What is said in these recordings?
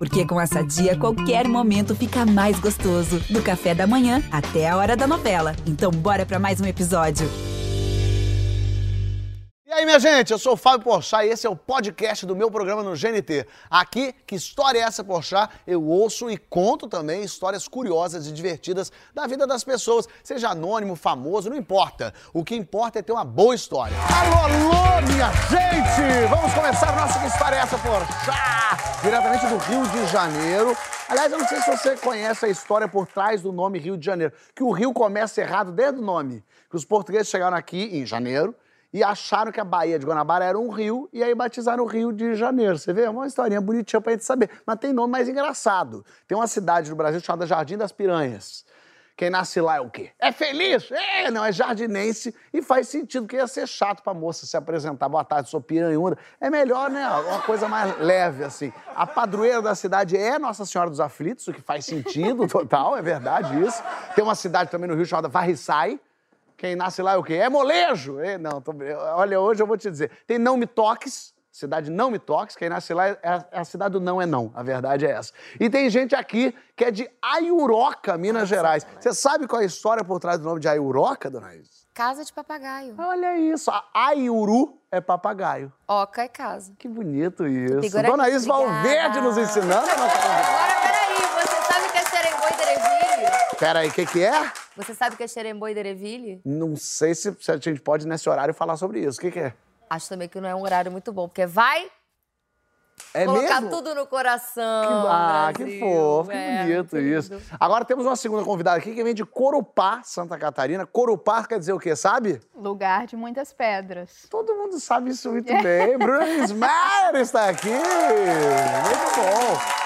Porque com essa dia, qualquer momento fica mais gostoso. Do café da manhã até a hora da novela. Então, bora para mais um episódio. E aí, minha gente, eu sou o Fábio Porchat e esse é o podcast do meu programa no GNT. Aqui, que história é essa, Porchat? Eu ouço e conto também histórias curiosas e divertidas da vida das pessoas, seja anônimo, famoso, não importa. O que importa é ter uma boa história. Alô, alô, minha gente! Vamos começar nossa Que História é essa, Porchat? Diretamente do Rio de Janeiro. Aliás, eu não sei se você conhece a história por trás do nome Rio de Janeiro, que o Rio começa errado desde o nome, que os portugueses chegaram aqui em janeiro, e acharam que a Baía de Guanabara era um rio e aí batizaram o Rio de Janeiro. Você vê? É uma historinha bonitinha pra gente saber. Mas tem nome mais engraçado. Tem uma cidade no Brasil chamada Jardim das Piranhas. Quem nasce lá é o quê? É feliz? É, não, é jardinense e faz sentido, porque ia ser chato pra moça se apresentar. Boa tarde, sou piranhunda. É melhor, né? Uma coisa mais leve, assim. A padroeira da cidade é Nossa Senhora dos Aflitos, o que faz sentido total, é verdade isso. Tem uma cidade também no Rio chamada Varriçai, quem nasce lá é o quê? É molejo! É, não, tô... olha, hoje eu vou te dizer. Tem Não Me Toques, cidade Não Me Toques. Quem nasce lá é a, é a cidade do não é não. A verdade é essa. E tem gente aqui que é de Aiuroca, Minas Gerais. Você sabe qual é a história por trás do nome de Aiuroca, dona Isis? Casa de papagaio. Olha isso, a Aiuru é papagaio. Oca é casa. Que bonito isso. Dona Isis Valverde nos ensinando. nossa. Agora, peraí, você sabe que é xerembô e dereville? Peraí, o que, que é? Você sabe que é xerembô e dereville? Não sei se, se a gente pode, nesse horário, falar sobre isso. O que, que é? Acho também que não é um horário muito bom, porque vai É colocar mesmo? tudo no coração. Que, ah, Brasil. que fofo, que É, bonito muito isso. Agora temos uma segunda convidada aqui que vem de Corupá, Santa Catarina. Corupá quer dizer o quê, sabe? Lugar de muitas pedras. Todo mundo sabe isso muito bem. Bruno Ismael está aqui. Muito bom.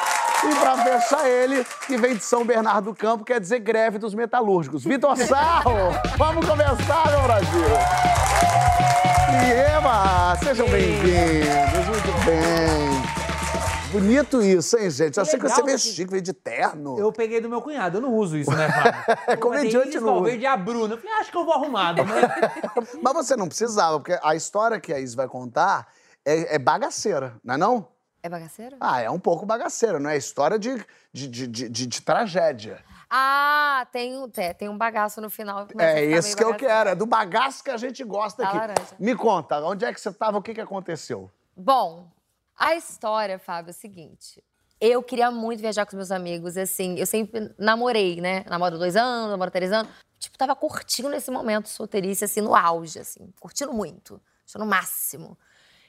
E para fechar ele, que vem de São Bernardo do Campo, quer dizer greve dos metalúrgicos. Vitor Sarro, vamos começar, meu Brasil. E Ema, sejam bem-vindos, muito bem. Bonito isso, hein, gente? Eu sei que você veio chique, veio de terno. Eu peguei do meu cunhado, eu não uso isso, né, Fábio? É, comediante não usa. Valverde e a Bruna. Eu falei, acho que eu vou arrumado, né? Mas você não precisava, porque a história que a Is vai contar é, é bagaceira, não é não? É bagaceiro? Ah, é um pouco bagaceira, não é história de, de, de, de- de- de tragédia. Ah, tem, um- tem, tem um bagaço no final. É meio que eu quero, é do bagaço que a gente gosta aqui. laranja. Me conta, onde é que você estava, o que, que aconteceu? Bom, a história, Fábio, é o seguinte. Eu queria muito viajar com os meus amigos, assim, eu sempre namorei, né? Namoro dois anos, namoro três anos. Tipo, tava curtindo esse momento solteirice, assim, no auge, assim. Curtindo muito, achando o máximo.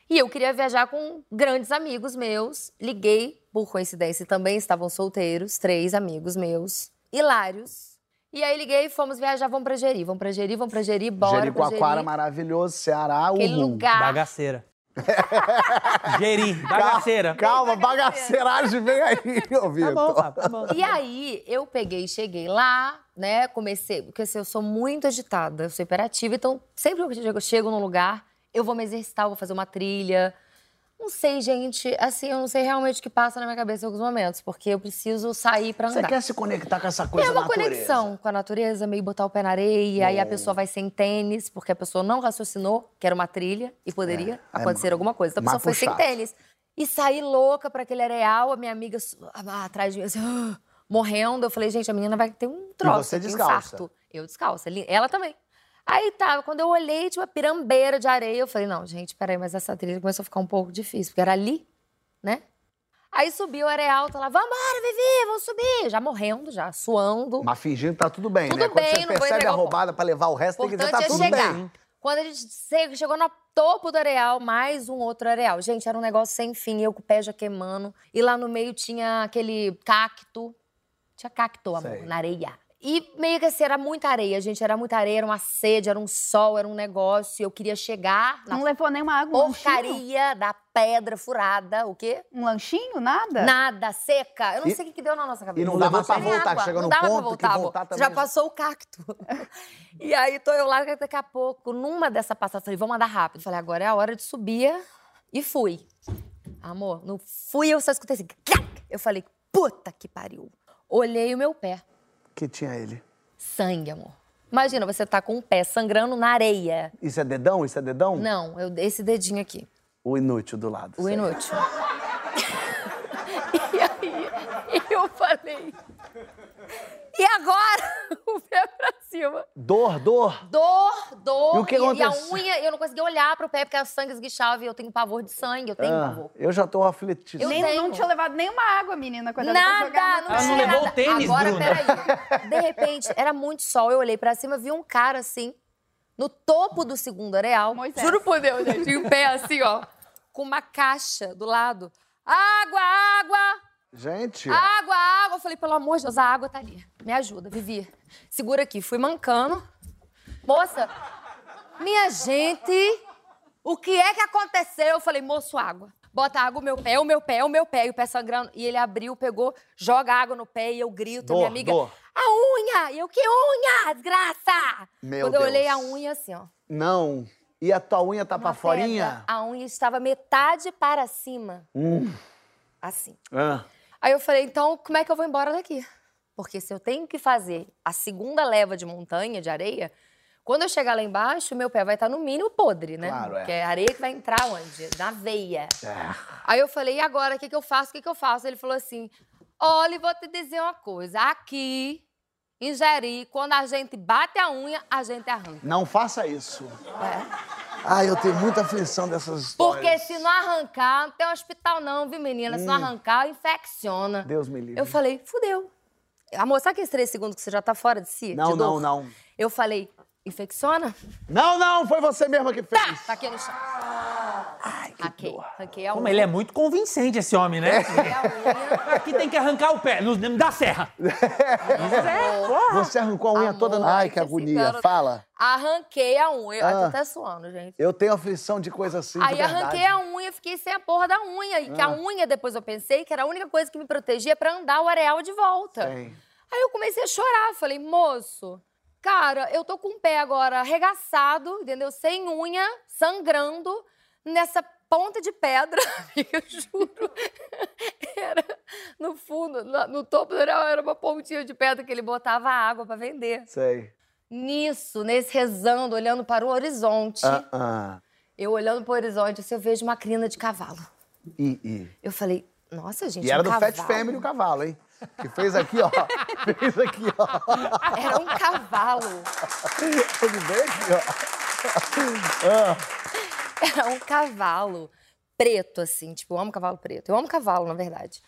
E eu queria viajar com grandes amigos meus. Liguei, por coincidência, também estavam solteiros, três amigos meus, hilários. E aí liguei e fomos viajar, vamos pra Jeri, vamos pra Jeri, vamos pra Jeri, bora Jericoacoara, Jeri. maravilhoso, Ceará, Aquele uhul. lugar. Bagaceira. Geri, bagaceira. Calma, bagaceiragem vem aí, ô Tá Vitor. bom, Fábio, tá bom. E aí, eu peguei e cheguei lá, né? Comecei, porque assim, eu sou muito agitada, eu sou hiperativa, então sempre que eu chego, eu chego num lugar, eu vou me exercitar, eu vou fazer uma trilha. Não sei, gente, assim, eu não sei realmente o que passa na minha cabeça em alguns momentos, porque eu preciso sair pra Você andar. quer se conectar com essa coisa É uma natureza? conexão com a natureza, meio botar o pé na areia, aí a pessoa vai sem tênis, porque a pessoa não raciocinou que era uma trilha e poderia é acontecer alguma coisa. Então a pessoa foi sem tênis. E saí louca pra aquele areal, a minha amiga atrás de mim, assim, ah, morrendo. Eu falei, gente, a menina vai ter um troço, você aqui, um descalça? infarto. Eu descalça, li- ela também. Aí tá, quando eu olhei, tinha uma pirambeira de areia, eu falei, não, gente, peraí, mas essa trilha começou a ficar um pouco difícil, porque era ali, né? Aí subiu o areal, tá lá, vambora, Vivi, vamos subir. Já morrendo, já, suando. Mas fingindo que tá tudo bem, Tudo né? Quando bem, você não vou percebe a roubada pra levar o resto, tem que dizer, tá importante tudo é chegar. bem. Quando a gente che- chegou no topo do areal, mais um outro areal. Gente, era um negócio sem fim, eu com o pé já queimando. E lá no meio tinha aquele cacto. Tinha cacto, amor, Sei. na areia. E meio que assim, era muita areia, gente. Era muita areia, era uma sede, era um sol, era um negócio. Eu queria chegar na Não levou nenhuma água, um lanchinho? porcaria da pedra furada. O quê? Um lanchinho? Nada? Nada, seca. Eu não E- sei o que que deu na nossa cabeça. e não dava pra voltar, água. chega não num dava ponto pra que voltar, também Já passou o cacto. e aí tô eu lá, daqui a pouco, numa dessa passagem, falei, vamos andar rápido. Falei, agora é a hora de subir. E fui. Amor, não fui, eu só escutei assim. Eu falei, puta que pariu. Olhei o meu pé. Que tinha ele. Sangue, amor. Imagina, você tá com o pé sangrando na areia. Isso é dedão? Isso é dedão? Não, eu, esse dedinho aqui. O inútil do lado. O inútil. e aí, eu falei. E agora? O pé pra cima. Dor, dor. Dor, dor. E o que e, a aconteceu? unha, eu não conseguia olhar pro pé porque o sangue esguichava e eu tenho pavor de sangue, eu tenho Ah, pavor. eu já tô aflitido. Eu Nem, tenho. não tinha levado nenhuma água, menina, quando Nada, jogar não Ela tinha não levou nada. o tênis, Agora, Bruna. peraí. De repente, era muito sol, eu olhei pra cima, vi um cara assim, no topo do segundo areal. Moisés. Juro por Deus, gente, em pé assim, ó, com uma caixa do lado. Água, água! Gente, Água, água. Eu falei, pelo amor de Deus, a água tá ali. Me ajuda, Vivi. Segura aqui. Fui mancando. Moça, minha gente, o que é que aconteceu? Eu falei, moço, água. Bota água no meu pé, o meu pé, o meu pé, e o pé sangrando. E ele abriu, pegou, joga água no pé e eu grito, Dor, minha amiga. dor. A unha! E eu, que unha, desgraça! Meu Quando eu olhei a Deus. unha assim, ó. não. E a tua unha tá pra uma forinha? pedra, A unha estava metade para cima. Hum. Assim. Ah. Aí eu falei, então, como é que eu vou embora daqui? Porque se eu tenho que fazer a segunda leva de montanha, de areia, quando eu chegar lá embaixo, meu pé vai estar no mínimo podre, né? Claro, é. Porque é areia que vai entrar onde? Na veia. É. Aí eu falei, e agora, o que, que eu faço? O que, que eu faço? Ele falou assim, olha, vou te dizer uma coisa. Aqui, em Jeri, quando a gente bate a unha, a gente arranca. Não faça isso. É. Ai, eu tenho muita aflição dessas histórias. Porque se não arrancar, não tem hospital não, viu, menina? Se não Hum. arrancar, infecciona. Deus me livre. Eu falei, fudeu. Amor, sabe aqueles três segundos que você já tá fora de si? Não, de não, não. Eu falei, infecciona? Não, não, foi você mesma que fez. Tá! Tá aqui no chão. Dor. Ranquei a unha. Como ele é muito convincente, esse homem, né? Unha. Aqui tem que arrancar o pé, no, da serra. Você arrancou a unha Amor, toda. Ai, que agonia. cara- Fala. Arranquei a unha. Ah. tô até suando, gente. Eu tenho aflição de coisa assim, Aí arranquei a unha, fiquei sem a porra da unha. E que a Ah. unha, depois eu pensei, que era a única coisa que me protegia pra andar o areal de volta. Tem. Aí eu comecei a chorar. Falei, moço, cara, eu tô com o pé agora arregaçado, entendeu? Sem unha, sangrando, nessa ponta de pedra. Amiga, eu juro. Era no fundo, no, topo do areal, era uma pontinha de pedra que ele botava água pra vender. Sei. Nisso, nesse rezando, olhando para o horizonte, Ah, ah. eu olhando para o horizonte, assim, eu vejo uma crina de cavalo. E, e. Eu falei, nossa, gente, E era um do cavalo. Fat Family o cavalo, hein? Que fez aqui, ó. fez aqui, ó. Era um cavalo. Ele veio aqui, ó. Ah. Era um cavalo preto, assim. Tipo, eu amo cavalo preto. Eu amo cavalo, na verdade.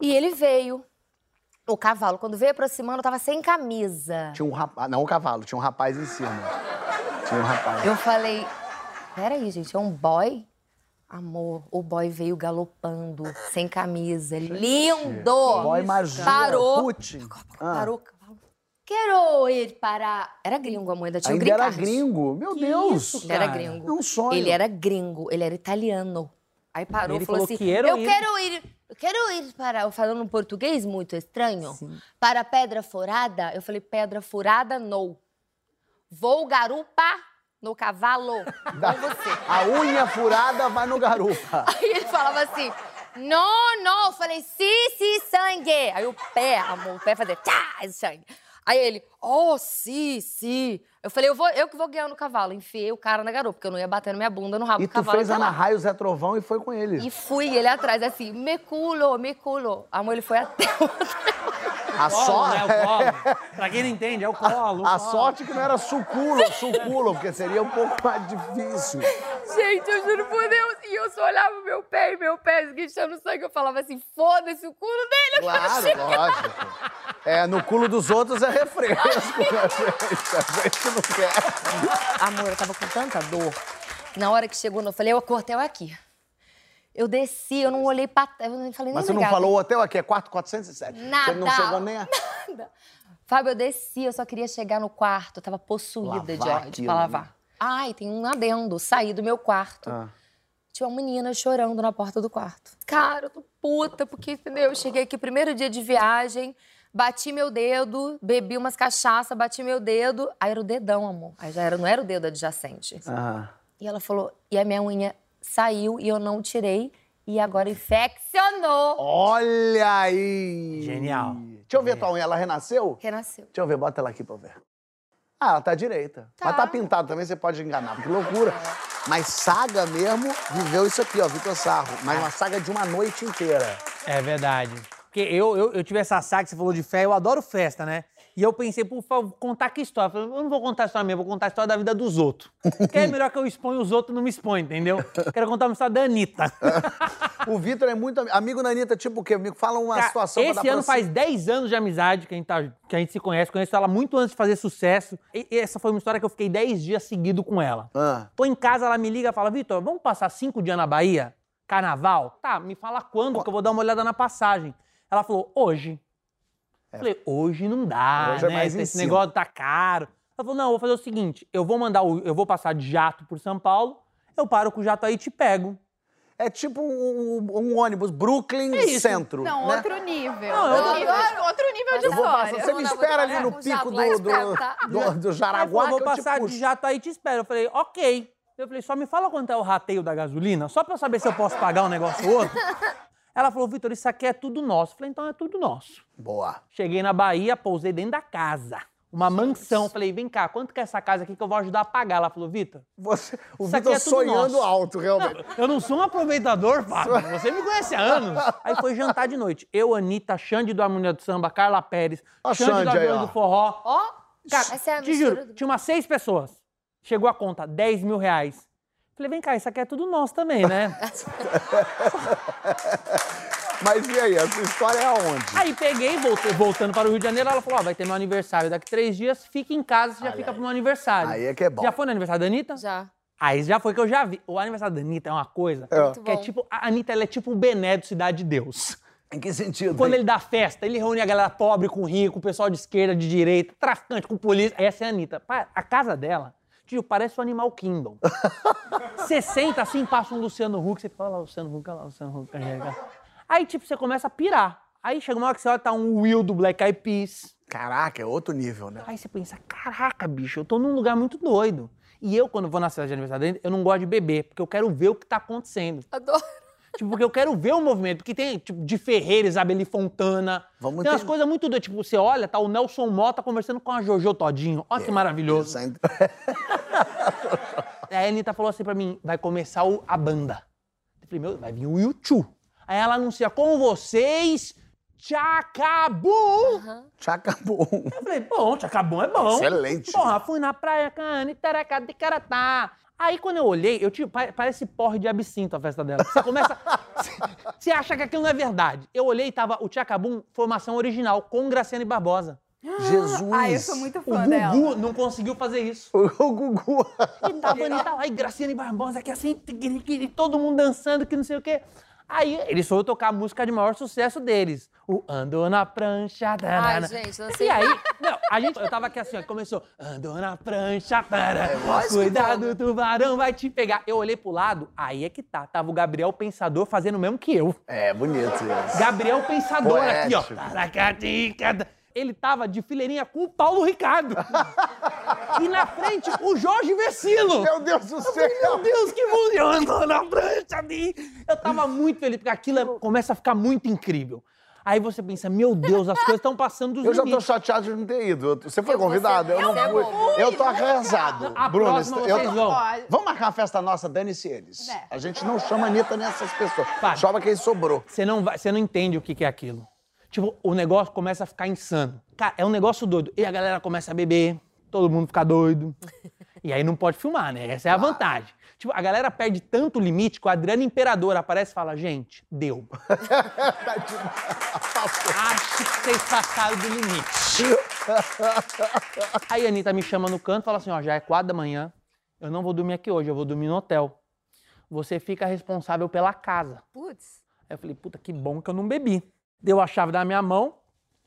E ele veio. O cavalo, quando veio aproximando, tava sem camisa. Tinha um rapaz. Não, o cavalo, tinha um rapaz em cima. Tinha um rapaz. Eu falei, peraí, gente, é um boy? Amor, o boy veio galopando, sem camisa. Lindo! Boy magia. Parou. Putin. Ah. Parou o cavalo. Quero ir para... Era gringo, a mãe ainda tinha o Ainda era card. gringo. Meu Deus. isso, Ele era Cara, gringo. é um sonho. Ele era gringo, ele era italiano. Aí parou e falou falou, assim: "Quero Eu ir." quero ir, eu quero ir para. Falando um português muito estranho. Para Pedra Furada. Eu falei: Pedra Furada, não. Vou garupa no cavalo. Com você. A unha furada vai no garupa. Aí ele falava assim: Não, não. Eu falei: Sim, sim, sangue. Aí o pé, amor, o pé fazia tchá, sangue. Aí ele, oh, sim, sim. Eu falei, eu, vou, eu que vou guiar no cavalo. Enfiei o cara na garupa, porque eu não ia bater na minha bunda no rabo E do tu cavalo. fez até Ana lá. Raio, Zé Trovão e foi com ele. E fui, ele atrás, assim, me culo, me culo. Amor, ele foi até o A, Colo, só... né? O colo. Pra quem não entende, é o colo. o A colo. sorte que não era suculo, suculo, porque seria um pouco mais difícil. Gente, eu juro por Deus. E eu só olhava o meu pé e meu pé esguichando sangue. Eu falava assim, foda-se o culo dele. Claro, lógico. É, no culo dos outros é refresco, né, gente? A gente não quer. Amor, eu tava com tanta dor. Na hora que chegou, eu falei, o quartel é aqui. Eu desci, eu não olhei pra trás, eu não falei Mas você não obrigada. falou o hotel aqui, é quarto 407. Nada. Você não chegou nem a... Nada. Fábio, eu desci, eu só queria chegar no quarto. Eu tava possuída de Lavar ódio aquilo, pra né? lavar. Ai, tem um adendo. Saí do meu quarto. Ah. Tinha uma menina chorando na porta do quarto. Cara, eu tô puta, porque, entendeu? Eu cheguei aqui primeiro dia de viagem, bati meu dedo, bebi umas cachaça, bati meu dedo. Aí era o dedão, amor. Aí já era, não era o dedo adjacente. Ah. E ela falou, e a minha unha saiu e eu não tirei. E agora infeccionou. Olha aí! Genial. Deixa eu ver tua unha, ela renasceu? Renasceu. Deixa eu ver, bota ela aqui pra eu ver. Ah, ela tá direita. Tá. Mas tá pintado também, você pode enganar. Que loucura. Mas Saga mesmo viveu isso aqui, ó, Vitor Sarro. Mas uma saga de uma noite inteira. É verdade. Porque eu, eu, eu tive essa saga que você falou de fé, eu adoro festa, né? E eu pensei, por favor, contar que história? Eu falei, eu não vou contar a história minha, vou contar a história da vida dos outros. Porque é melhor que eu exponha os outros, não me expõe, entendeu? Quero contar uma história da Anitta. O Vitor é muito ami- amigo da Anitta, tipo o quê? Me fala uma Cara, situação pra esse ano pra faz 10 anos de amizade que a, gente tá- que a gente se conhece. Conheço ela muito antes de fazer sucesso. E, essa foi uma história que eu fiquei 10 dias seguido com ela. Ah. Tô em casa, ela me liga e fala, Vitor, vamos passar cinco dias na Bahia? Carnaval? Tá, me fala quando, que eu vou dar uma olhada na passagem. Ela falou, hoje. Eu falei, hoje não dá, É. Hoje é né? mais em Esse cima. negócio tá caro. Ela falou, não, eu vou fazer o seguinte, eu vou mandar o, eu vou passar de jato por São Paulo, eu paro com o jato aí e te pego. É tipo um, um- ônibus Brooklyn É. Centro. Não, né? outro nível. Não, outro, nível de, outro nível de Eu vou passar, história. você me espera vou ali no pico jato do, do, tá? do, do falou, Jaraguá vou que eu te passar de jato aí e te espero. Eu falei, ok. Eu falei, só me fala quanto é o rateio da gasolina, só pra eu saber se eu posso pagar um negócio ou outro. Ela falou, Vitor, isso aqui é tudo nosso. Eu falei, então é tudo nosso. Boa. Cheguei na Bahia, pousei dentro da casa. Uma mansão. Falei, vem cá, quanto que é essa casa aqui que eu vou ajudar a pagar? Ela falou, Vitor, Você, o Isso aqui Vitor é tudo sonhando nosso. alto, realmente. eu não sou um aproveitador, Fábio. Você me conhece há anos. Aí foi jantar de noite. Eu, Anitta, Xande do Harmonia do Samba, Carla Pérez, Ó, Xande do Xande Aviões ó. do Forró. Ó, Cara, essa é a te juro, do- tinha umas seis pessoas. Chegou a conta, 10 mil reais. Falei, vem cá, isso aqui é tudo nosso também, né? Mas e aí, essa história é aonde? Aí peguei, voltei, voltando para o Rio de Janeiro, ela falou, ó, vai ter meu aniversário daqui três dias, fica em casa, você já fica pro meu aniversário. Aí é que é bom. Já foi no aniversário da Anitta? já. Aí já foi que eu já vi. O aniversário da Anitta é uma coisa Muito que é tipo, a Anitta ela é tipo o Bené do Cidade de Deus. Em que sentido? Quando ele dá festa, ele reúne a galera pobre com rico, o pessoal de esquerda, de direita, traficante com polícia. Essa é a Anitta. A casa dela, tio, parece o Animal Kingdom. Você senta assim, passa um Luciano Huck, você fala, "Olha lá, Luciano Huck, olha lá, Luciano Huck. chega." Aí, tipo, você começa a pirar. Aí chega uma hora que você olha, tá um Will do Black Eyed Peas. Caraca, é outro nível, né? Aí você pensa, caraca, bicho, eu tô num lugar muito doido. E eu, quando vou na festa de aniversário dele, eu não gosto de beber, porque eu quero ver o que tá acontecendo. Adoro. Tipo, porque eu quero ver o movimento. Porque tem, tipo, de Ferreira, Isabeli Fontana. Vamos tem umas ter- coisas muito doidas. Tipo, você olha, tá o Nelson Mota conversando com a Jojo Todinho. Olha que maravilhoso. Isso ainda- Aí a Anitta falou assim pra mim, vai começar o- a banda. Eu falei, meu, vai vir o YouTube. Aí ela anuncia, com vocês, Tchacabum. Chacabum. Eu falei, bom, Tchacabum é bom. Excelente. Porra, fui na praia, cana, taraca, de caratá. Aí quando eu olhei, eu tive, pa- parece porre de absinto a festa dela. Você começa. Você acha que aquilo não é verdade. Eu olhei e tava o Tchacabum, formação original, com Graciane Barbosa. Jesus. Ai, eu sou muito O fã dela. Gugu não conseguiu fazer isso. O, o Gugu. E tava a Anitta lá, e Graciane Barbosa, que assim, tiquiriquiri, todo mundo dançando, que não sei o quê. Aí eles foram tocar a música de maior sucesso deles. O Andou na prancha. tarana. gente, não sei. E aí, não, a gente, eu tava aqui assim, ó, começou. Andou na prancha, tarana. lógico, Cuidado, o tubarão vai te pegar. Eu olhei pro lado, aí é que tá. Tava o Gabriel Pensador fazendo o mesmo que eu. É, bonito isso. Gabriel Pensador aqui, ó. Poético. Taracatica. Ele tava de fileirinha com o Paulo Ricardo. e na frente, o Jorge Vecilo. Meu Deus do Meu céu. Deus, que música! Eu na prancha ali. Eu tava muito feliz, porque aquilo é- começa a ficar muito incrível. Aí você pensa, meu Deus, as coisas estão passando dos Eu já tô limites. chateado de não ter ido. Eu- Você foi Eu- convidado? Eu não fui. Eu tô arrasado. A Bruno, próxima eu vocês tô- vão. Vamos marcar uma festa nossa, dane-se eles. É. A gente não chama Anitta nessas pessoas. Chama quem sobrou. Você não, vai, você não entende o que é aquilo. Tipo, o negócio começa a ficar insano. Cara, é um negócio doido. E a galera começa a beber, todo mundo fica doido. E aí não pode filmar, né? Essa é a vantagem. Tipo, a galera perde tanto limite que o Adriano Imperador aparece e fala, gente, deu. Acho que vocês passaram do limite. Aí a Anitta me chama no canto e fala assim, ó, já é quatro da manhã, eu não vou dormir aqui hoje, eu vou dormir no hotel. Você fica responsável pela casa. Putz. Aí eu falei, puta, que bom que eu não bebi. Deu a chave da minha mão.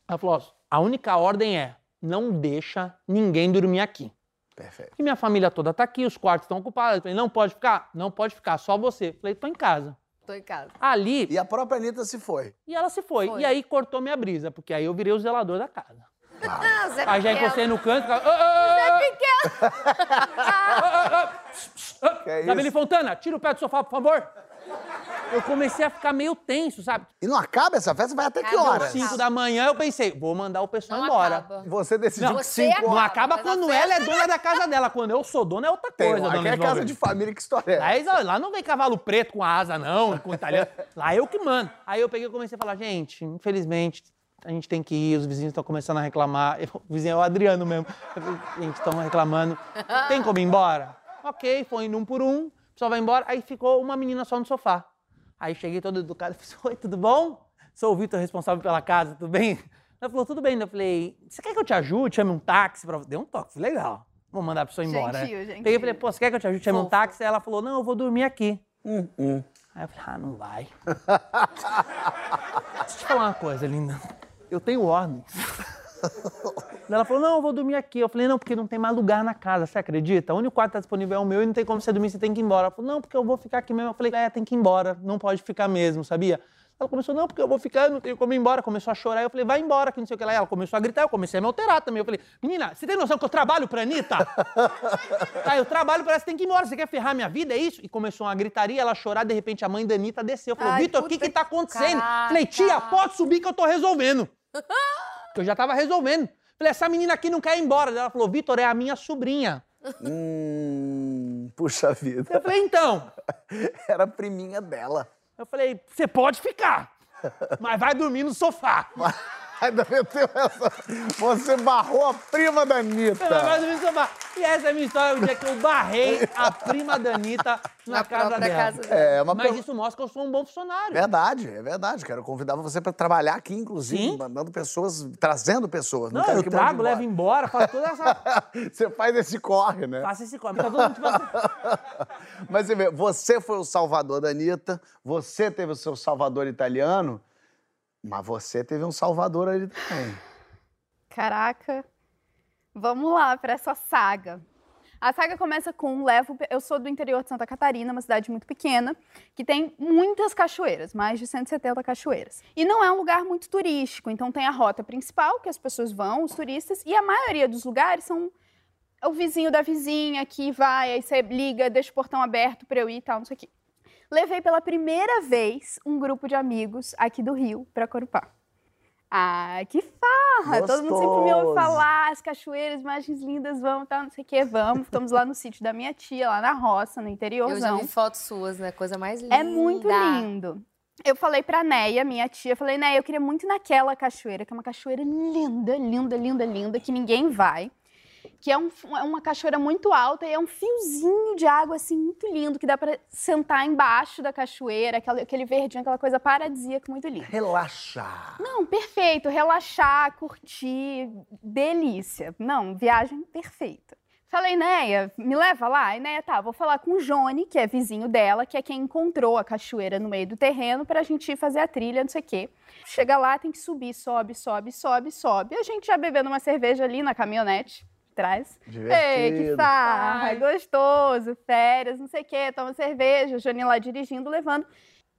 Ela falou, ó, a única ordem é, não deixa ninguém dormir aqui. Perfeito. E minha família toda tá aqui, os quartos estão ocupados. Eu falei, não pode ficar? Não pode ficar, só você. Eu falei, tô em casa. Tô em casa. Ali, E a própria Anitta se foi. e ela se foi. Foi. E aí cortou minha brisa, porque aí eu virei o zelador da casa. Ah, Zé Aí já Pequeno. encostei no canto, ficava... "Ah, ah, ah, ah, ah, Que é? Fontana, tira o pé do sofá, por favor. Eu comecei a ficar meio tenso, sabe? E não acaba essa festa? Vai até que Acaba. horas? Sim. 5 da manhã eu pensei, vou mandar o pessoal Não embora. acaba. Você decidiu Não, que você cinco Não horas. acaba mas a quando ela é dona da casa dela. Quando eu sou dona é outra tem. coisa, Aqui dona é Isabel. casa de família, que história é? Aí, lá não vem cavalo preto com asa, não, com italiano. Lá eu que mando. Aí eu peguei e comecei a falar, gente, infelizmente, a gente tem que ir, os vizinhos estão começando a reclamar. Eu- o vizinho é o Adriano mesmo. Eu falei, gente, estão reclamando. Tem como ir embora? Ok, foi indo um por um, o pessoal vai embora. Aí ficou uma menina só no sofá. Aí cheguei todo educado e falei, oi, tudo bom? Sou o Vitor, responsável pela casa, tudo bem? Ela falou, tudo bem. Eu falei, você quer que eu te ajude? Chame um táxi pra você? Deu um toque, falei, legal. Vou mandar a pessoa embora. Gentil, gentil. Peguei e falei, pô, você quer que eu te ajude? Chame um táxi? Aí ela falou, não, eu vou dormir aqui. Hum, hum. Aí eu falei, ah, não vai. Deixa eu te falar uma coisa, linda. Eu tenho ordens. Ela falou, não, eu vou dormir aqui. Eu falei, não, porque não tem mais lugar na casa, você acredita? O único quarto que tá disponível é o meu e não tem como você dormir, você tem que ir embora. Ela falou, não, porque eu vou ficar aqui mesmo. Eu falei, é, tem que ir embora, não pode ficar mesmo, sabia? Ela começou, não, porque eu vou ficar, eu não tenho como ir embora. Começou a chorar, eu falei, vai embora, que não sei o que lá. Ela começou a gritar, eu comecei a me alterar também. Eu falei, menina, você tem noção que eu trabalho pra Anitta? Ah, eu trabalho pra ela, você tem que ir embora, você quer ferrar minha vida, é isso? E começou uma gritaria, ela chorar, de repente a mãe da Anitta desceu. Falou, Vitor, o que que tá acontecendo? caraca. Falei, tia, pode subir que eu tô resolvendo. que eu já tava resolvendo. Falei, essa menina aqui não quer ir embora. Ela falou, Vitor, é a minha sobrinha. Hum, puxa vida. Eu falei, então. Era a priminha dela. Eu falei, você pode ficar, mas vai dormir no sofá. Ainda meteu essa. Você barrou a prima da Anitta. E essa é a minha história, o dia que eu barrei a prima da Anitta na, Na casa dela. casa dela. É, uma Mas isso mostra que eu sou um bom funcionário. Verdade, é verdade. Quero convidar você para trabalhar aqui, inclusive, Sim. mandando pessoas, trazendo pessoas. Não, Não, quero eu trago, levo embora, faço toda essa... Você faz esse corre, né? Faço esse. Tá todo mundo. Mas você vê, você foi o salvador da Anitta, você teve o seu salvador italiano, mas você teve um salvador ali também. Caraca. Vamos lá para essa saga. A saga começa com levo. Eu sou do interior de Santa Catarina, uma cidade muito pequena, que tem muitas cachoeiras, mais de 170 cachoeiras. E não é um lugar muito turístico, então tem a rota principal que as pessoas vão, os turistas, e a maioria dos lugares são o vizinho da vizinha que vai, aí você liga, deixa o portão aberto para eu ir e tal, não sei o quê. Levei pela primeira vez um grupo de amigos aqui do Rio para Corupá. Ah, que farra! Todo mundo sempre me ouve Gostoso. falar, as cachoeiras, imagens lindas, vamos, tal, não sei o quê, vamos. Estamos lá no sítio da minha tia, lá na roça, no Eu já vi fotos suas, né? Coisa mais linda. É muito lindo. Eu falei pra Neia, minha tia, falei, Neia, eu queria muito naquela cachoeira, que é uma cachoeira linda, linda, linda, linda, que ninguém vai. Que é, um- é uma cachoeira muito alta e é um fiozinho de água, assim, muito lindo, que dá pra sentar embaixo da cachoeira, aquela- aquele verdinho, aquela coisa paradisíaca, muito linda. Relaxar. Não, perfeito. Relaxar, curtir, delícia. Não, viagem perfeita. Falei, Neia, me leva lá? E Neia, tá, vou falar com o Jone, que é vizinho dela, que é quem encontrou a cachoeira no meio do terreno pra gente ir fazer a trilha, não sei o quê. Chega lá, tem que subir, sobe, sobe, sobe, sobe. A gente já bebendo uma cerveja ali na caminhonete atrás. Ei, que Divertido. farra, gostoso, férias, não sei o quê, toma cerveja, lá dirigindo, levando.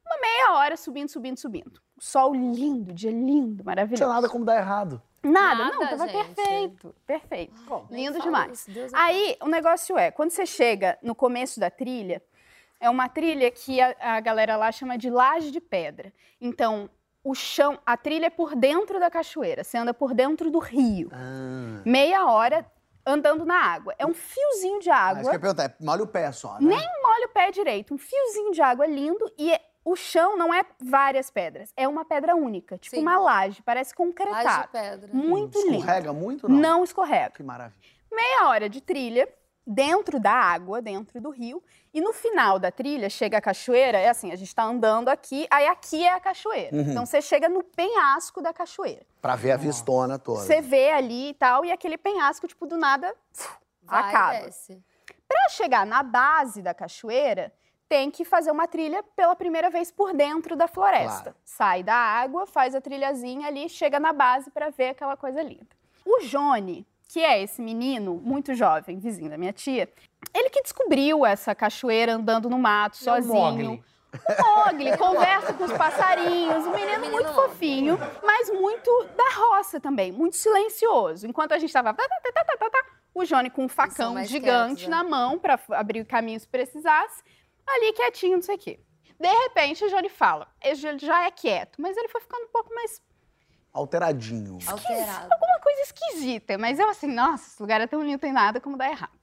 Uma meia hora subindo, subindo, subindo. Sol lindo, dia lindo, Não maravilhoso. tinha nada como dar errado. Nada, Nada, não, tava gente. perfeito, perfeito. Nem Lindo demais. isso, é Aí, o negócio é, quando você chega no começo da trilha, é uma trilha que a, a galera lá chama de laje de pedra. Então, o chão, a trilha é por dentro da cachoeira, você anda por dentro do rio. Ah. Meia hora andando na água. É um fiozinho de Mas água. que eu ia perguntar, é molha o pé só, né? Nem molha o pé direito. Um fiozinho de água lindo e é- o chão não é várias pedras, é uma pedra única, tipo Sim. uma laje, parece Laje concretado. de pedra. Muito lindo. Escorrega muito, não? Não escorrega. Que maravilha. Meia hora de trilha dentro da água, dentro do rio, e no final da trilha chega a cachoeira, é assim, a gente tá andando aqui, aí aqui é a cachoeira. Uhum. Então você chega no penhasco da cachoeira. Pra ver a vistona toda. Você vê ali e tal, e aquele penhasco, tipo, do nada, Vai, acaba. Para chegar na base da cachoeira, tem que fazer uma trilha pela primeira vez por dentro da floresta. Claro. Sai da água, faz a trilhazinha ali, chega na base para ver aquela coisa linda. O Jone, que é esse menino muito jovem, vizinho da minha tia, ele que descobriu essa cachoeira andando no mato, É sozinho. O Mogli conversa com os passarinhos, um menino Menino muito fofinho, mas muito da roça também, muito silencioso. Enquanto a gente estava o Johnny com um facão gigante quietos, né? na mão para abrir o caminho se precisasse, ali quietinho, não sei o quê. De repente, o Johnny fala. Ele já é quieto, mas ele foi ficando um pouco mais. Alteradinho. Alterado. Alguma coisa esquisita. Mas eu assim, nossa, esse lugar é tão lindo, tem nada como dar errado.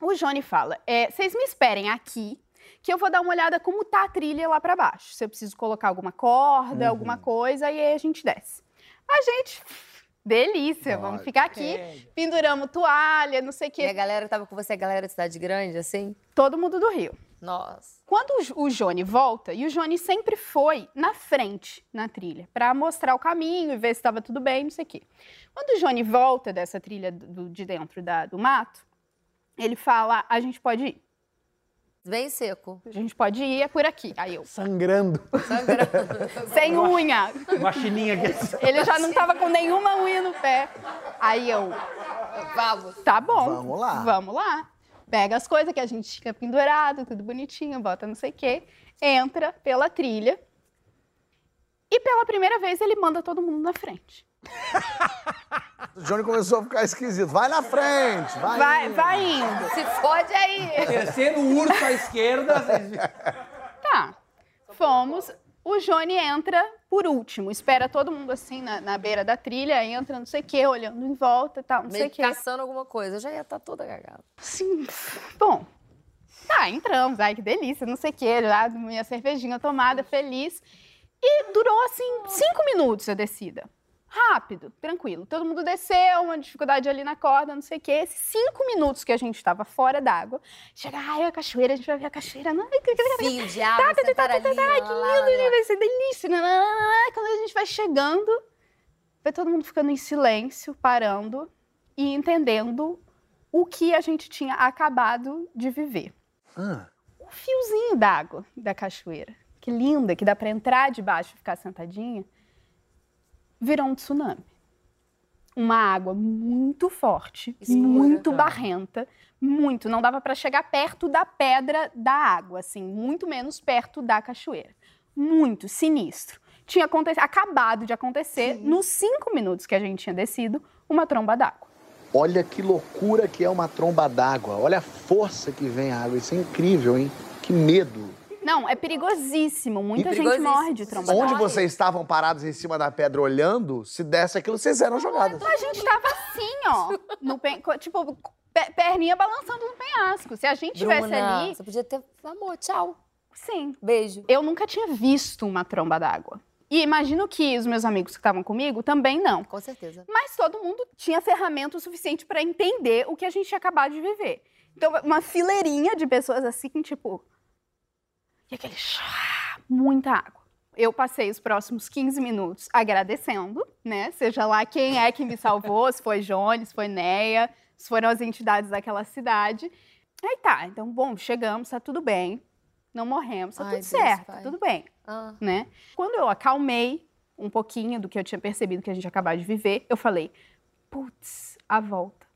O Johnny fala: é, vocês me esperem aqui, que eu vou dar uma olhada como tá a trilha lá pra baixo. Se eu preciso colocar alguma corda, Uhum. alguma coisa, e aí a gente desce. A gente. Delícia, vamos ficar aqui. Penduramos toalha, não sei o E a quê. galera tava com você, a galera de cidade grande, assim? Todo mundo do Rio. Nossa. Quando o Johnny volta, e o Johnny sempre foi na frente na trilha, pra mostrar o caminho e ver se estava tudo bem, não sei o quê. Quando o Johnny volta dessa trilha do- de dentro da- do mato, ele fala: a gente pode ir. Bem seco. A gente pode ir, é por aqui. Aí eu, Sangrando. Sangrando. sem unha. Uma chininha aqui. Ele já não tava com nenhuma unha no pé. Aí eu, Vamos. tá bom. Vamos lá. Vamos lá. Pega as coisas que a gente fica pendurado, tudo bonitinho, bota não sei o quê. Entra pela trilha. E pela primeira vez ele manda todo mundo na frente. O Johnny começou a ficar esquisito. Vai na frente, vai. Vai, indo. vai indo. Se fode aí. Terceiro urso à esquerda. Tá. Fomos. O Johnny entra por último. Espera todo mundo assim na, na beira da trilha, entra, não sei o quê, olhando em volta e tal, não sei Meio o que quê. caçando alguma coisa. Eu já ia estar toda cagada. Sim. Bom. Tá, entramos. Ai, que delícia, não sei o quê. Já minha cervejinha tomada, feliz. E durou, assim, cinco minutos a descida. Rápido, tranquilo. Todo mundo desceu, uma dificuldade ali na corda, não sei o quê. Esses cinco minutos que a gente estava fora d'água, chega, ai, a cachoeira, a gente vai ver a cachoeira. Fio de água, ali. Ai, que lindo, vai ser delícia. Né? Quando a gente vai chegando, vai todo mundo ficando em silêncio, parando e entendendo o que a gente tinha acabado de viver. Ah, Um fiozinho d'água da cachoeira, que linda, que dá para entrar debaixo e ficar sentadinha, virou um tsunami. Uma água muito forte, Escura. muito Cara. barrenta, muito. Não dava para chegar perto da pedra da água, assim, muito menos perto da cachoeira. Muito sinistro. Tinha aconte- acabado de acontecer, nos cinco minutos que a gente tinha descido, uma tromba d'água. olha que loucura que é uma tromba d'água. Olha a força que vem a água. Isso é incrível, hein? Que medo. Não, é perigosíssimo. Muita E gente perigosíssimo. morre de tromba Onde vocês estavam parados em cima da pedra olhando, se desse aquilo, vocês eram jogadas. A gente tava assim, ó. No pen- co- tipo, pe- perninha balançando no penhasco. Se a gente tivesse Bruna, ali. você podia ter... Amor, tchau. Sim. Beijo. Eu nunca tinha visto uma tromba d'água. E imagino que os meus amigos que estavam comigo também não. Com certeza. Mas todo mundo tinha ferramenta o suficiente para entender o que a gente tinha acabado de viver. Então, uma fileirinha de pessoas assim, tipo. E aquele chá, muita água. Eu passei os próximos 15 minutos agradecendo, né? Seja lá quem é que me salvou, se foi Jones, se foi Neia, se foram as entidades daquela cidade. Aí tá, então, bom, chegamos, tá tudo bem. Não morremos, tá Ai, tudo Deus, certo, tá tudo bem Ah, né? Quando eu acalmei um pouquinho do que eu tinha percebido que a gente acabava de viver, eu falei: putz, a volta.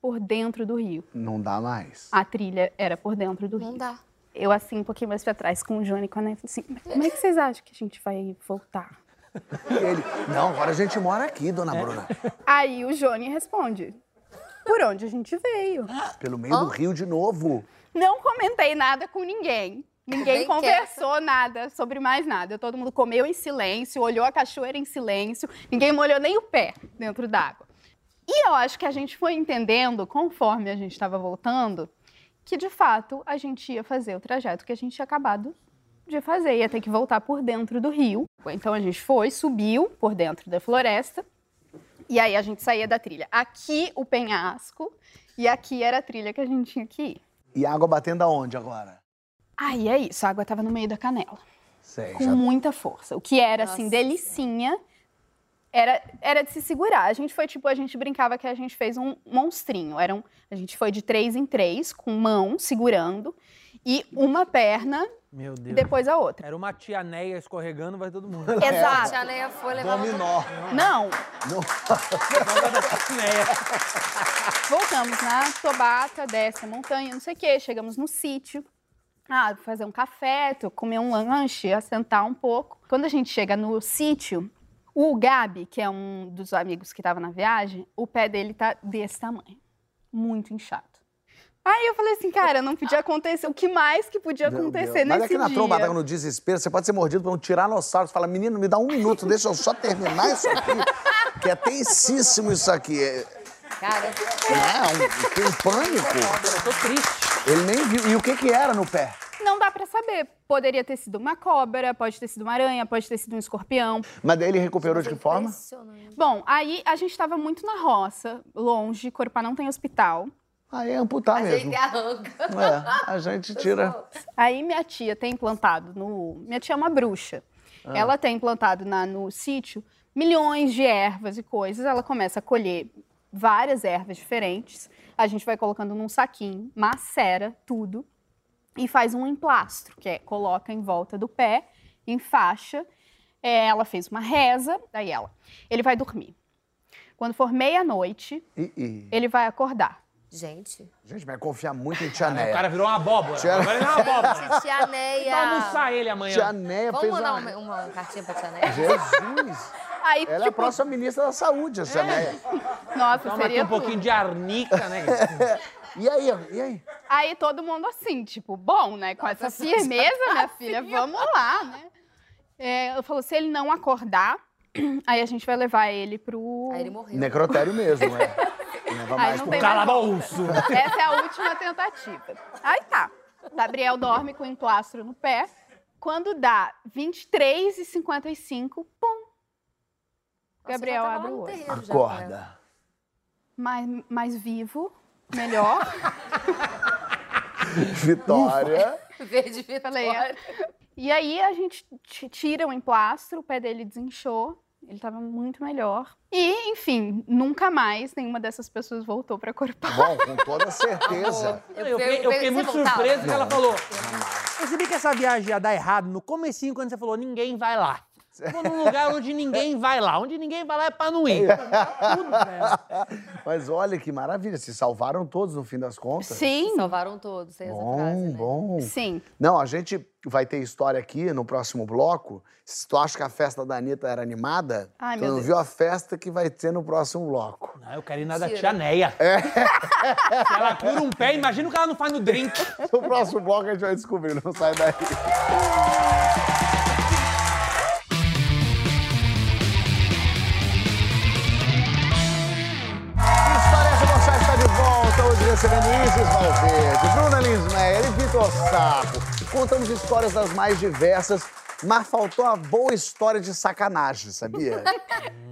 Por dentro do rio. Não dá mais. A trilha era por dentro do não rio. dá. Eu, assim, um pouquinho mais pra trás com o Johnny, quando eu falei assim: "Mas como é que vocês acham que a gente vai voltar? E ele, não, agora a gente mora aqui, dona Bruna. Aí o Johnny responde: por onde a gente veio. Pelo meio do rio de novo. Não comentei nada com ninguém. Ninguém Bem conversou nada sobre mais nada. Todo mundo comeu em silêncio, olhou a cachoeira em silêncio, ninguém molhou nem o pé dentro d'água. E eu acho que a gente foi entendendo, conforme a gente estava voltando, que de fato a gente ia fazer o trajeto que a gente tinha acabado de fazer, ia ter que voltar por dentro do rio. Então a gente foi, subiu por dentro da floresta, e aí a gente saía da trilha. Aqui o penhasco, e aqui era a trilha que a gente tinha que ir. E a água batendo aonde agora? Aí é isso, a água estava no meio da canela, Sei, com já muita força. O que era, assim, Nossa delicinha, era, era de se segurar. A gente foi, tipo, a gente brincava que a gente fez um monstrinho. Era um, a gente foi de três em três, com mão segurando, e uma perna Meu Deus. depois a outra. Era uma tia Neia escorregando, vai todo mundo. A Exato. tia Neia foi levar uma- Dominó. Não, Não. Voltamos na Tobata, desce a montanha, não sei o quê, chegamos no sítio. Ah, vou fazer um café, tô- comer um lanche, assentar um pouco. Quando a gente chega no sítio, o Gabi, que é um dos amigos que estava na viagem, o pé dele tá desse tamanho. Muito inchado. Aí eu falei assim, cara, não podia acontecer. O que mais que podia acontecer Deus. Mas nesse aqui na dia? tromba, no desespero, você pode ser mordido por um tiranossauro. Você fala, menino, me dá um minuto, deixa eu só terminar isso aqui. Que é tensíssimo isso aqui. É, Cara, é um, tem um pânico. Eu tô triste. Ele nem viu. E o que que era no pé? Não dá pra saber. Poderia ter sido uma cobra, pode ter sido uma aranha, pode ter sido um escorpião. Mas daí ele recuperou de que forma? impressionante. Bom, aí a gente tava muito na roça, longe, Corupá não tem hospital. Aí é amputar A mesmo. gente arranca. É, a gente tira. Aí minha tia tem implantado no. Minha tia é uma bruxa. Ah. Ela tem implantado na- no sítio milhões de ervas e coisas. Ela começa a colher várias ervas diferentes. A gente vai colocando num saquinho, macera tudo e faz um emplastro, que é coloca em volta do pé, em faixa. É, ela fez uma reza, daí ela. Ele vai dormir. Quando for meia-noite, E, e- ele vai acordar. Gente. Gente, vai confiar muito em Tia O Neia. cara virou uma abóbora. Tia- Agora ele é uma abóbora. Tia Neia. Vai almoçar ele amanhã. Tia Neia Vamos fez mandar uma... uma, uma cartinha pra Tia Neia? Jesus! Aí, Ela é a tipo, próxima ministra da saúde, a Tia Neia. nossa, Toma aqui seria um pouquinho tudo. de arnica, né? E aí, ó, e aí? Aí todo mundo assim, tipo, bom, né? Com essa firmeza, minha filha, vamos lá, né? É, eu falo, se ele não acordar, aí a gente vai levar ele pro. Aí ele morreu. Necrotério mesmo, é. Leva mais não pro Calabouço. Essa é a última tentativa. Aí tá. Gabriel dorme com o emplastro no pé. Quando dá 23 e 55, pum, Nossa, Gabriel tava abre o olho. terreiro já, né? Acorda. mais, mais vivo, melhor. Vitória. Verde Falei, Vitória. E aí a gente tira o emplastro, o pé dele desinchou, ele tava muito melhor. E, enfim, nunca mais nenhuma dessas pessoas voltou pra Corupá. Bom, com toda certeza. Eu fiquei, eu fiquei muito surpreso que ela falou. Percebi que essa viagem ia dar errado no comecinho, quando você falou, ninguém vai lá. Vou num lugar onde ninguém vai lá. Onde ninguém vai lá é pra não ir. Tudo, velho. Mas olha que maravilha, se salvaram todos no fim das contas. Sim, Salvaram todos, Bom, frase, né? bom. sim. Não, a gente vai ter história aqui no próximo bloco. Se tu acha que a festa da Anitta era animada, Ai, tu meu não Deus. viu a festa que vai ter no próximo bloco. Não, eu quero ir na da tia Neia. Se ela cura um pé, imagina o que ela não faz no drink. No próximo bloco a gente vai descobrir, não sai daí. recebendo Isis Valverde, Bruna Linsmeyer e Vitor Sapo. Contamos histórias das mais diversas, mas faltou a boa história de sacanagem, sabia?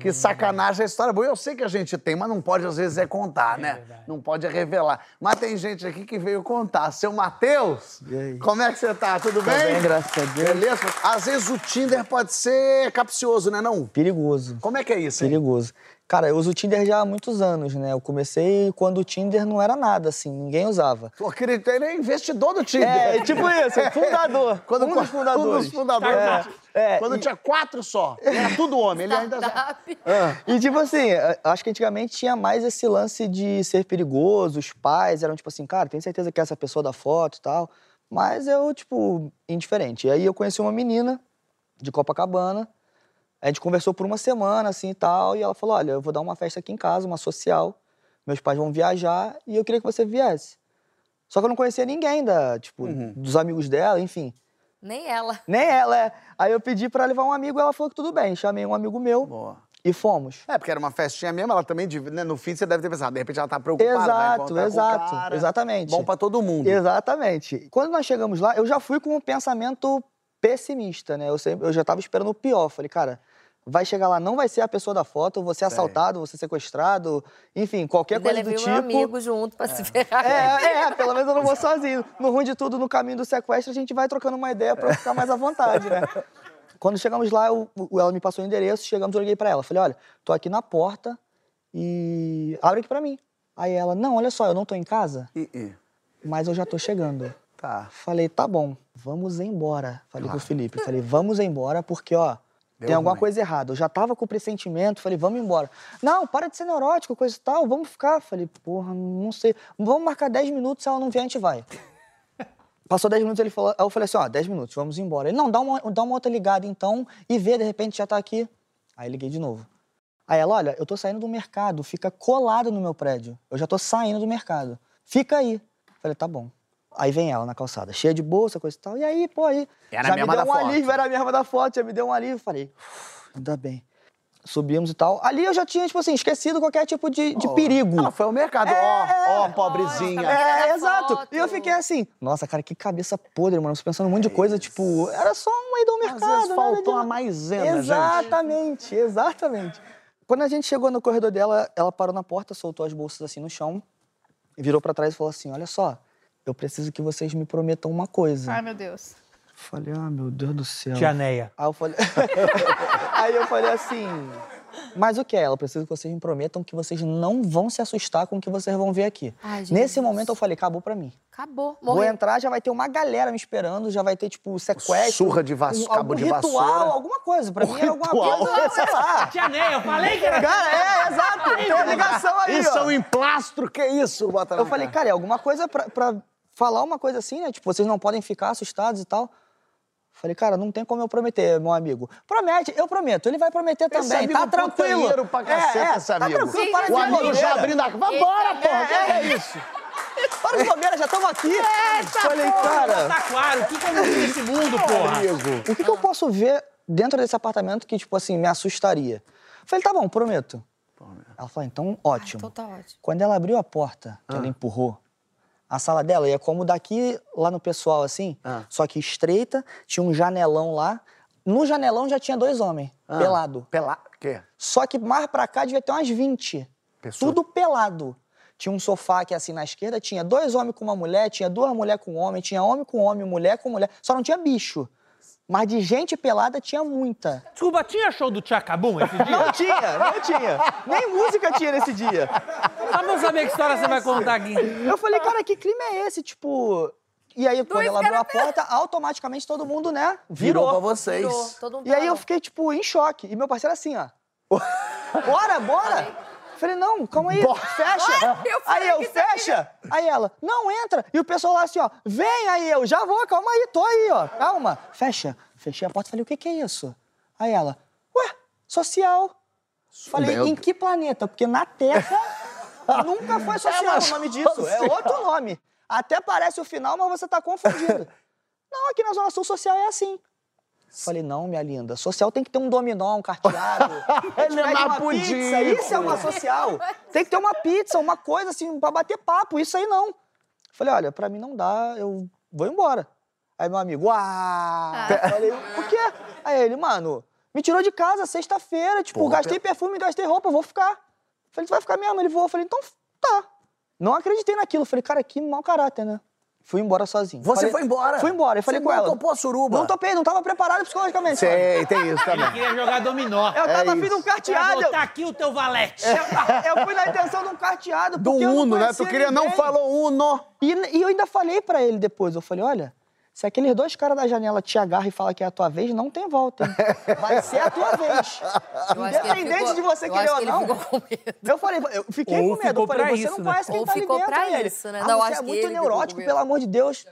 que sacanagem é história boa. Eu sei que a gente tem, mas não pode às vezes é contar, né? Não pode é revelar. Mas tem gente aqui que veio contar. Seu Matheus, E aí? como é que você tá? Tudo bem? bem, graças a Deus. Beleza? Às vezes o Tinder pode ser capcioso, né não? Perigoso. Como é que é isso, hein? Cara, eu uso o Tinder já há muitos anos, né? Eu comecei quando o Tinder não era nada, assim, ninguém usava. Pô, querido, ele é investidor do Tinder. É, tipo isso, fundador. Quando, um dos fundadores. Um dos fundadores. É, é, Quando e- tinha quatro só. Era tudo homem. Ele ainda. Startup. E tipo assim, acho que antigamente tinha mais esse lance de ser perigoso, os pais eram tipo assim, cara, tem certeza que é essa pessoa da foto e tal. Mas eu, tipo, indiferente. E aí eu conheci uma menina de Copacabana, a gente conversou por uma semana, assim e tal, e ela falou: olha, eu vou dar uma festa aqui em casa, uma social, meus pais vão viajar e eu queria que você viesse. Só que eu não conhecia ninguém da, tipo, dos amigos dela, enfim. Nem ela. Nem ela, é. Aí eu pedi pra levar um amigo, ela falou que tudo bem. Chamei um amigo meu Boa. e fomos. É, porque era uma festinha mesmo, ela também, né, no fim você deve ter pensado, de repente ela tá preocupada. vai Exato, o exato, cara. exatamente. Bom pra todo mundo. Exatamente. Quando nós chegamos lá, eu já fui com um pensamento pessimista, né? Eu, sempre, eu já tava esperando o pior. Falei, cara, vai chegar lá, não vai ser a pessoa da foto, eu ser Sei. assaltado, ser sequestrado, enfim, qualquer Ainda coisa do tipo. meu amigo junto pra se ferrar. É, é, pelo menos eu não vou sozinho. No ruim de tudo, no caminho do sequestro, a gente vai trocando uma ideia pra eu ficar mais à vontade, né? Quando chegamos lá, eu- o- ela me passou o endereço, chegamos, eu liguei pra ela. Falei, olha, tô aqui na porta e abre aqui pra mim. Aí ela, não, olha só, eu não tô em casa, mas eu já tô chegando. tá. Falei, tá bom, vamos embora. Falei pro Felipe, falei, vamos embora porque, ó, Deu tem alguma ruim. coisa errada. Eu já tava com o pressentimento, falei, vamos embora. Não, para de ser neurótico, coisa e tal, vamos ficar. Falei, porra, não sei. Vamos marcar 10 minutos, se ela não vier, a gente vai. Passou 10 minutos, ele falou, aí eu falei assim, ó, 10 minutos, vamos embora. Ele, não, dá uma, dá uma outra ligada então e vê, de repente já tá aqui. Aí liguei de novo. Aí ela, olha, eu tô saindo do mercado, fica colado no meu prédio. Eu já tô saindo do mercado. Fica aí. Falei, tá bom. Aí vem ela na calçada, cheia de bolsa, coisa e tal. E aí, pô, aí. Era a já me mesma deu da um foto. alívio, era a mesma da foto, já me deu um alívio. Falei, "Uf, ainda bem. Subimos e tal. Ali eu já tinha, tipo assim, esquecido qualquer tipo de, de perigo. Ela foi ao mercado. Ó, ó, pobrezinha. Nossa, É, da exato. foto. E eu fiquei assim, nossa, cara, que cabeça podre, mano. Eu pensando um monte de coisa, tipo, era só um aí do Às mercado. vezes nada faltou de- uma maisena, gente. Exatamente, exatamente. Quando a gente chegou no corredor dela, ela parou na porta, soltou as bolsas assim no chão, virou pra trás e falou assim: Olha só, eu preciso que vocês me prometam uma coisa. Ai, meu Deus. Falei, ah, meu Deus do céu. Tia Neia. Aí eu falei, Aí eu falei assim, mas o que é? Eu preciso que vocês me prometam que vocês não vão se assustar com o que vocês vão ver aqui. Ai, Nesse momento eu falei, acabou pra mim. Acabou. Vou entrar, já vai ter uma galera me esperando, já vai ter, tipo, sequestro. Surra de vas- um- cabo de ritual, vassoura. alguma coisa. Pra Um mim era alguma ritual. coisa, sei lá. Tia Neia, eu falei que era... Cara, é, exato. Tem a ligação aí, Isso ó. é um emplastro, que isso? Bota na Eu falei, cara. cara, é alguma coisa pra, pra falar uma coisa assim, né? Tipo, vocês não podem ficar assustados e tal. Falei, cara, não tem como eu prometer, meu amigo. Promete, eu prometo. Ele vai prometer Esse também, amigo tá tranquilo. putanheiro pra cacete, é, é, esse Tá amigo. tranquilo, para de O amigo já bobeira. abrindo a... Vambora, Esse porra! O que é- é isso? Para de bobeira, já estamos aqui. Falei, cara, Tá claro, o que que eu não vi nesse mundo, porra? Amigo. o que, que eu posso ver dentro desse apartamento que, tipo assim, me assustaria? Falei, tá bom, prometo. Ela falou, então, ótimo. Então tá ótimo. Quando ela abriu a porta, que ela empurrou, a sala dela ia como daqui lá no pessoal, assim, Ah. só que estreita, tinha um janelão lá. No janelão já tinha dois homens, Ah. pelado. Pela... Quê? Só que mais pra cá devia ter umas 20. Pessoa. Tudo pelado. Tinha um sofá que assim na esquerda tinha dois homens com uma mulher, tinha duas mulheres com homem, tinha homem com homem, mulher com mulher. Só não tinha bicho. Mas de gente pelada tinha muita. Desculpa, tinha show do Tchacabum esse dia? Não tinha, não tinha. Nem música tinha nesse dia. Só eu saber que história você vai contar aqui. Eu falei, cara, que crime é esse? Tipo. E aí, quando ela abriu a porta, automaticamente todo mundo, né? Virou Virou. pra vocês. Virou, todo mundo E aí eu fiquei, tipo, em choque. E meu parceiro assim, ó. Bora, bora! Falei, não, calma aí, fecha. eu aí eu, fecha. Aí ela, não, entra. E o pessoal lá assim, ó, vem aí eu, já vou, calma aí, tô aí, ó, calma. Fecha. Fechei a porta, falei, o que que é isso? Aí ela, ué, social. Falei, Meu em que planeta? Porque na Terra nunca foi social o nome disso, é outro nome. Até parece o final, mas você tá confundindo. Não, aqui na Zona Sul social é assim. Falei, não, minha linda, social tem que ter um dominó, um carteado. Ele é uma pizza, isso é uma social. Tem que ter uma pizza, uma coisa assim, pra bater papo, isso aí não. Falei, olha, pra mim não dá, eu vou embora. Aí meu amigo, ah! Falei, por quê? Aí ele, mano, me tirou de casa sexta-feira, tipo, Porra, gastei perfume, gastei roupa, eu vou ficar. Falei, tu vai ficar mesmo? Ele voou. Falei, então tá. Não acreditei naquilo. Falei, cara, que mau caráter, né? Fui embora sozinho. Você Falei- foi embora? Fui embora. E falei Você com não ela. topou a suruba? Não topei, não tava preparado psicologicamente. Sei, tem isso Ele também. queria jogar dominó. Eu tava É vindo um carteado. botar aqui o teu valete. Eu, eu fui na intenção de um carteado. Do eu não Uno, né? Tu queria, não ninguém. falou Uno. E, e eu ainda falei pra ele depois. Eu falei, olha, se aqueles dois caras da janela te agarram e falam que é a tua vez, não tem volta, hein? Vai ser a tua vez. Independente ficou- de você eu querer acho ou que ele não. ficou com medo. Eu falei, eu fiquei Ou com medo. Eu falei, pra você isso, não né? conhece quem Ou tá ali ficou dentro. pra isso, né? Ah, Não, você acho é muito neurótico, pelo amor de Deus.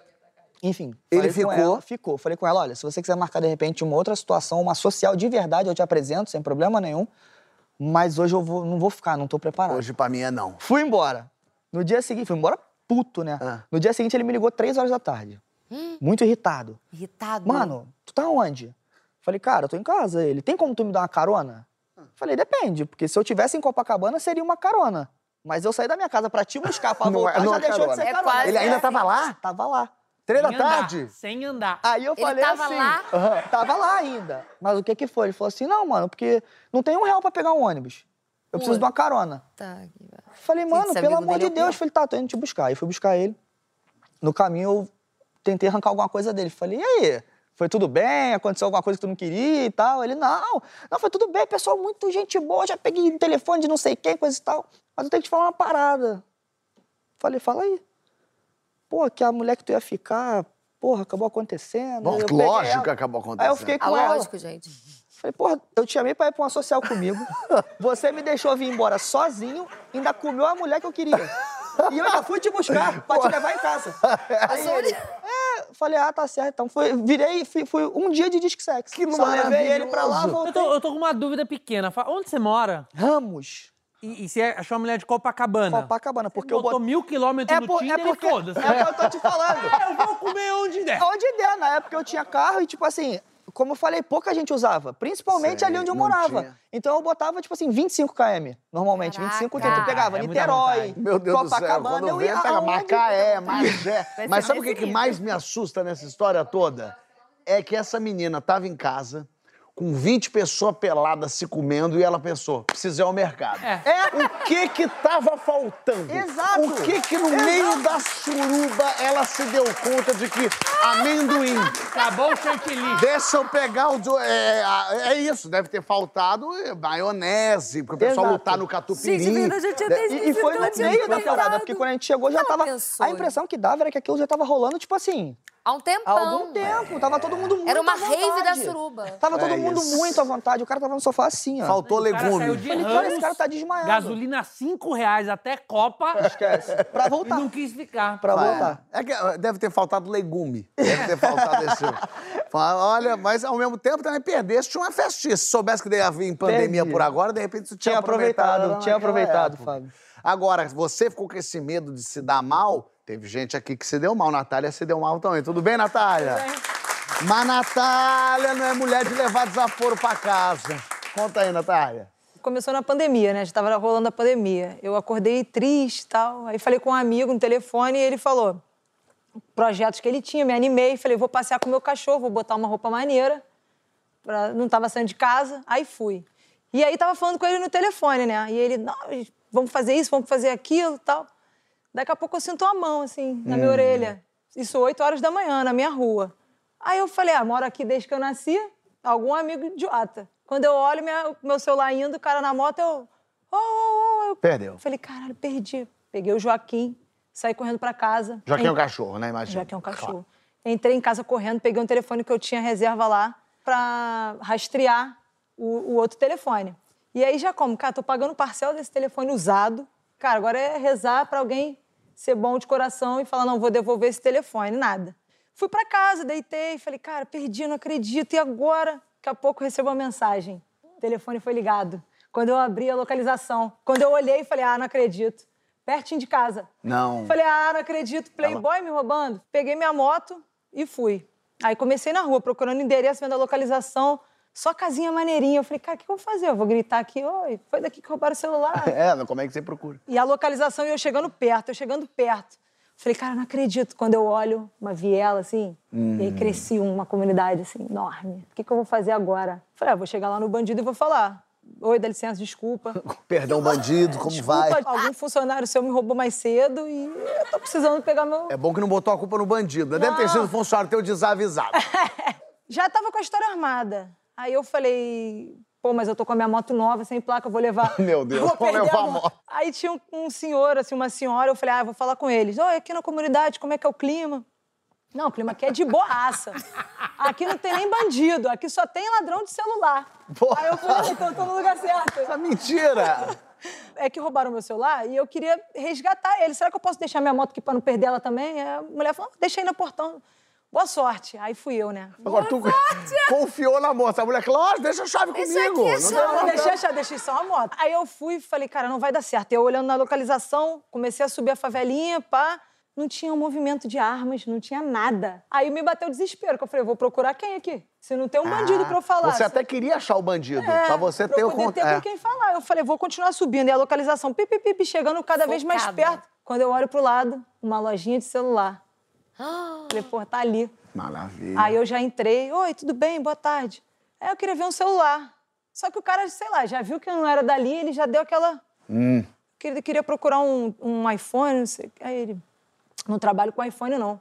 Enfim. Ele falei com ficou? ela, ficou. Falei com ela, olha, se você quiser marcar de repente uma outra situação, uma social de verdade, eu te apresento, sem problema nenhum. Mas hoje eu vou- não vou ficar, não tô preparado. Hoje pra mim é não. Fui embora. No dia seguinte, fui embora puto, né? Ah. No dia seguinte ele me ligou três horas da tarde. Muito irritado. Irritado. Mano, tu tá onde? Falei, cara, eu tô em casa. Ele, tem como tu me dar uma carona? Falei, depende, porque se eu tivesse em Copacabana, seria uma carona. Mas eu saí da minha casa pra te buscar, pra Não é- voltar, não já é deixou de carona. ser É carona. quase Ele ainda assim. tava lá? Tava lá. Três da tarde? Sem andar. Aí eu Ele falei tava assim. lá? Aham, tava lá ainda. Mas o que que foi? Ele falou assim: não, mano, porque não tem um real pra pegar um ônibus. Eu preciso Ué. de uma carona. Tá. Falei, mano, pelo amor é de Deus. Falei, tá, tô indo te buscar. Aí fui buscar ele. No caminho eu tentei arrancar alguma coisa dele. Falei, e aí? Foi tudo bem? Aconteceu alguma coisa que tu não queria e tal? Ele, não, não, foi tudo bem, pessoal, muito gente boa, já peguei o telefone de não sei quem, coisa e tal. Mas eu tenho que te falar uma parada. Falei, fala aí. Pô, que a mulher que tu ia ficar, porra, acabou acontecendo. Bom, lógico que acabou Aí acontecendo. eu fiquei Ah, com ela. lógico, gente. Falei, porra, eu te chamei pra ir pra uma social comigo. Você me deixou vir embora sozinho, ainda comeu a mulher que eu queria. E eu ainda fui te buscar pra te levar em casa. Aí ele, é, falei, ah, tá certo. Então foi, virei, fui, fui um dia de disque sexo. Que Só levei ele pra lá, maravilhoso. Eu voltei. tô, eu tô com uma dúvida pequena. Onde você mora? Ramos. E, e você achou a mulher de Copacabana? Copacabana, porque eu botou bot- mil quilômetros É, no por- Tinder é porque e foda-se. é o que eu tô te falando. Eu vou comer onde der. Onde der, na época eu tinha carro e, tipo assim, como eu falei, pouca gente usava. Principalmente Sei, ali onde eu morava. tinha. Então eu botava, tipo assim, 25 km. Normalmente, Caraca. 25 30. Eu pegava É Niterói. Meu Deus do céu, Copacabana, quando eu ia pega Macaé, Magé. Mas sabe o que, que mais me assusta nessa história toda? É que essa menina tava em casa, com 20 pessoas peladas se comendo, e ela pensou, preciso ir ao mercado. É. O que que tava faltando? Exato. O que que no meio da suruba ela se deu conta de que amendoim... Acabou o chantilly. Deixa eu pegar o. É, a- é isso, deve ter faltado maionese, porque o pessoal Exato. lutar no catupiry. Gente, verdade, eu tinha né? até E, e foi no meio da parada, porque quando a gente chegou já Ela tava. pensou, A impressão que dava era que aquilo já tava rolando, tipo assim, Há um tempão. há algum tempo. Tava todo mundo muito Era uma à rave da suruba. Tava todo É mundo isso. muito à vontade. O cara tava no sofá assim, ó. Faltou cara saiu legume. de Falei, cara, esse cara tá desmaiado. Gasolina 5 reais até Copa. Esquece. Pra E voltar. não quis ficar. Pra Vai. voltar. É que deve ter faltado legume. Deve ter faltado esse. Fala, Olha, mas ao mesmo tempo também perdeste uma festinha. Se soubesse que ia vir em pandemia Perdi. por agora, de repente tu tinha, Tinha aproveitado, naquela tinha aproveitado, época. Fábio. Agora, você ficou com esse medo de se dar mal? Teve gente aqui que se deu mal. Natália se deu mal também. Tudo bem, Natália? Mas Natália não é mulher de levar desaforo pra casa. Conta aí, Natália. Começou na pandemia, né? Já tava rolando a pandemia. Eu acordei triste e tal. Aí falei com um amigo no telefone e ele falou projetos que ele tinha, me animei. Falei, vou passear com meu cachorro, vou botar uma roupa maneira. Pra... Não tava saindo de casa. Aí fui. E aí tava falando com ele no telefone, né? E ele, não, vamos fazer isso, vamos fazer aquilo e tal. Daqui a pouco eu sinto a mão, assim, na minha orelha. Isso 8 horas da manhã, na minha rua. Aí eu falei, ah, moro aqui desde que eu nasci, algum amigo idiota. Quando eu olho minha- meu celular indo, o cara na moto, eu... Oh, oh, oh, eu Perdeu. falei, caralho, perdi. Peguei o Joaquim, saí correndo pra casa. Joaquim é En- cachorro, né? Imagina. Joaquim é um cachorro. Entrei em casa correndo, peguei um telefone que eu tinha reserva lá pra rastrear o, o outro telefone. E aí já como, cara, tô pagando parcela desse telefone usado. Cara, agora é rezar pra alguém ser bom de coração e falar, não, vou devolver esse telefone, nada. Fui pra casa, deitei, falei, cara, perdi, não acredito. E agora? Daqui a pouco recebo uma mensagem. O telefone foi ligado. Quando eu abri a localização. Quando eu olhei, falei, ah, não acredito. Pertinho de casa. Não. Falei, ah, não acredito, Playboy me roubando. Peguei minha moto e fui. Aí comecei na rua, procurando endereço, vendo a localização. Só casinha maneirinha. Eu falei, cara, o que eu vou fazer? Eu vou gritar aqui, oi, foi daqui que roubaram o celular. É, como é que você procura? E a localização, e eu chegando perto, eu chegando perto. Falei, cara, não acredito. Quando eu olho uma viela, assim, e aí cresci uma comunidade, assim, enorme. O que, que eu vou fazer agora? Falei, ah, vou chegar lá no bandido e vou falar. Oi, dá licença, desculpa. Perdão, bandido, como vai? Desculpa, algum funcionário seu me roubou mais cedo e eu tô precisando pegar meu... É bom que não botou a culpa no bandido. né? Deve ter sido funcionário teu desavisado. Já tava com a história armada. Aí eu falei, pô, mas eu tô com a minha moto nova, sem placa, eu vou levar. Meu Deus, vou vou levar a mo- moto. Aí tinha um, um senhor, assim, uma senhora, eu falei, ah, eu vou falar com eles. Oi, aqui na comunidade, como é que é o clima? Não, o clima aqui é de boaça. Aqui não tem nem bandido, aqui só tem ladrão de celular. Porra. Aí eu falei, então eu tô no lugar certo. Essa mentira! É que roubaram meu celular e eu queria resgatar ele. Será que eu posso deixar minha moto aqui pra não perder ela também? A mulher falou, "Ah, deixa aí no portão. Boa sorte. Aí fui eu, né? Agora tu confiou na moça. A mulher falou, ó, deixa a chave Isso comigo. aqui é Não só- Não, problema. deixei, achar, deixei só a moto. Aí eu fui e falei, cara, não vai dar certo. Eu olhando na localização, comecei a subir a favelinha, pá. Não tinha um movimento de armas, não tinha nada. Aí me bateu o desespero, que eu falei, vou procurar quem aqui? Se não tem um bandido pra eu falar. Ah, Você se- até queria achar o bandido, É, pra você pra ter eu o poder ter contato. com quem falar. Eu falei, vou continuar subindo. E a localização, pipi, pipi, chegando cada vez mais Focada. perto. Quando eu olho pro lado, uma lojinha de celular. Falei, pô, tá ali. Maravilha. Aí eu já entrei, oi, tudo bem, boa tarde. Aí eu queria ver um celular. Só que o cara, sei lá, já viu que eu não era dali, ele já deu aquela. Hum. Que ele queria procurar um, um iPhone, não sei. Aí ele. Não trabalho com iPhone, não.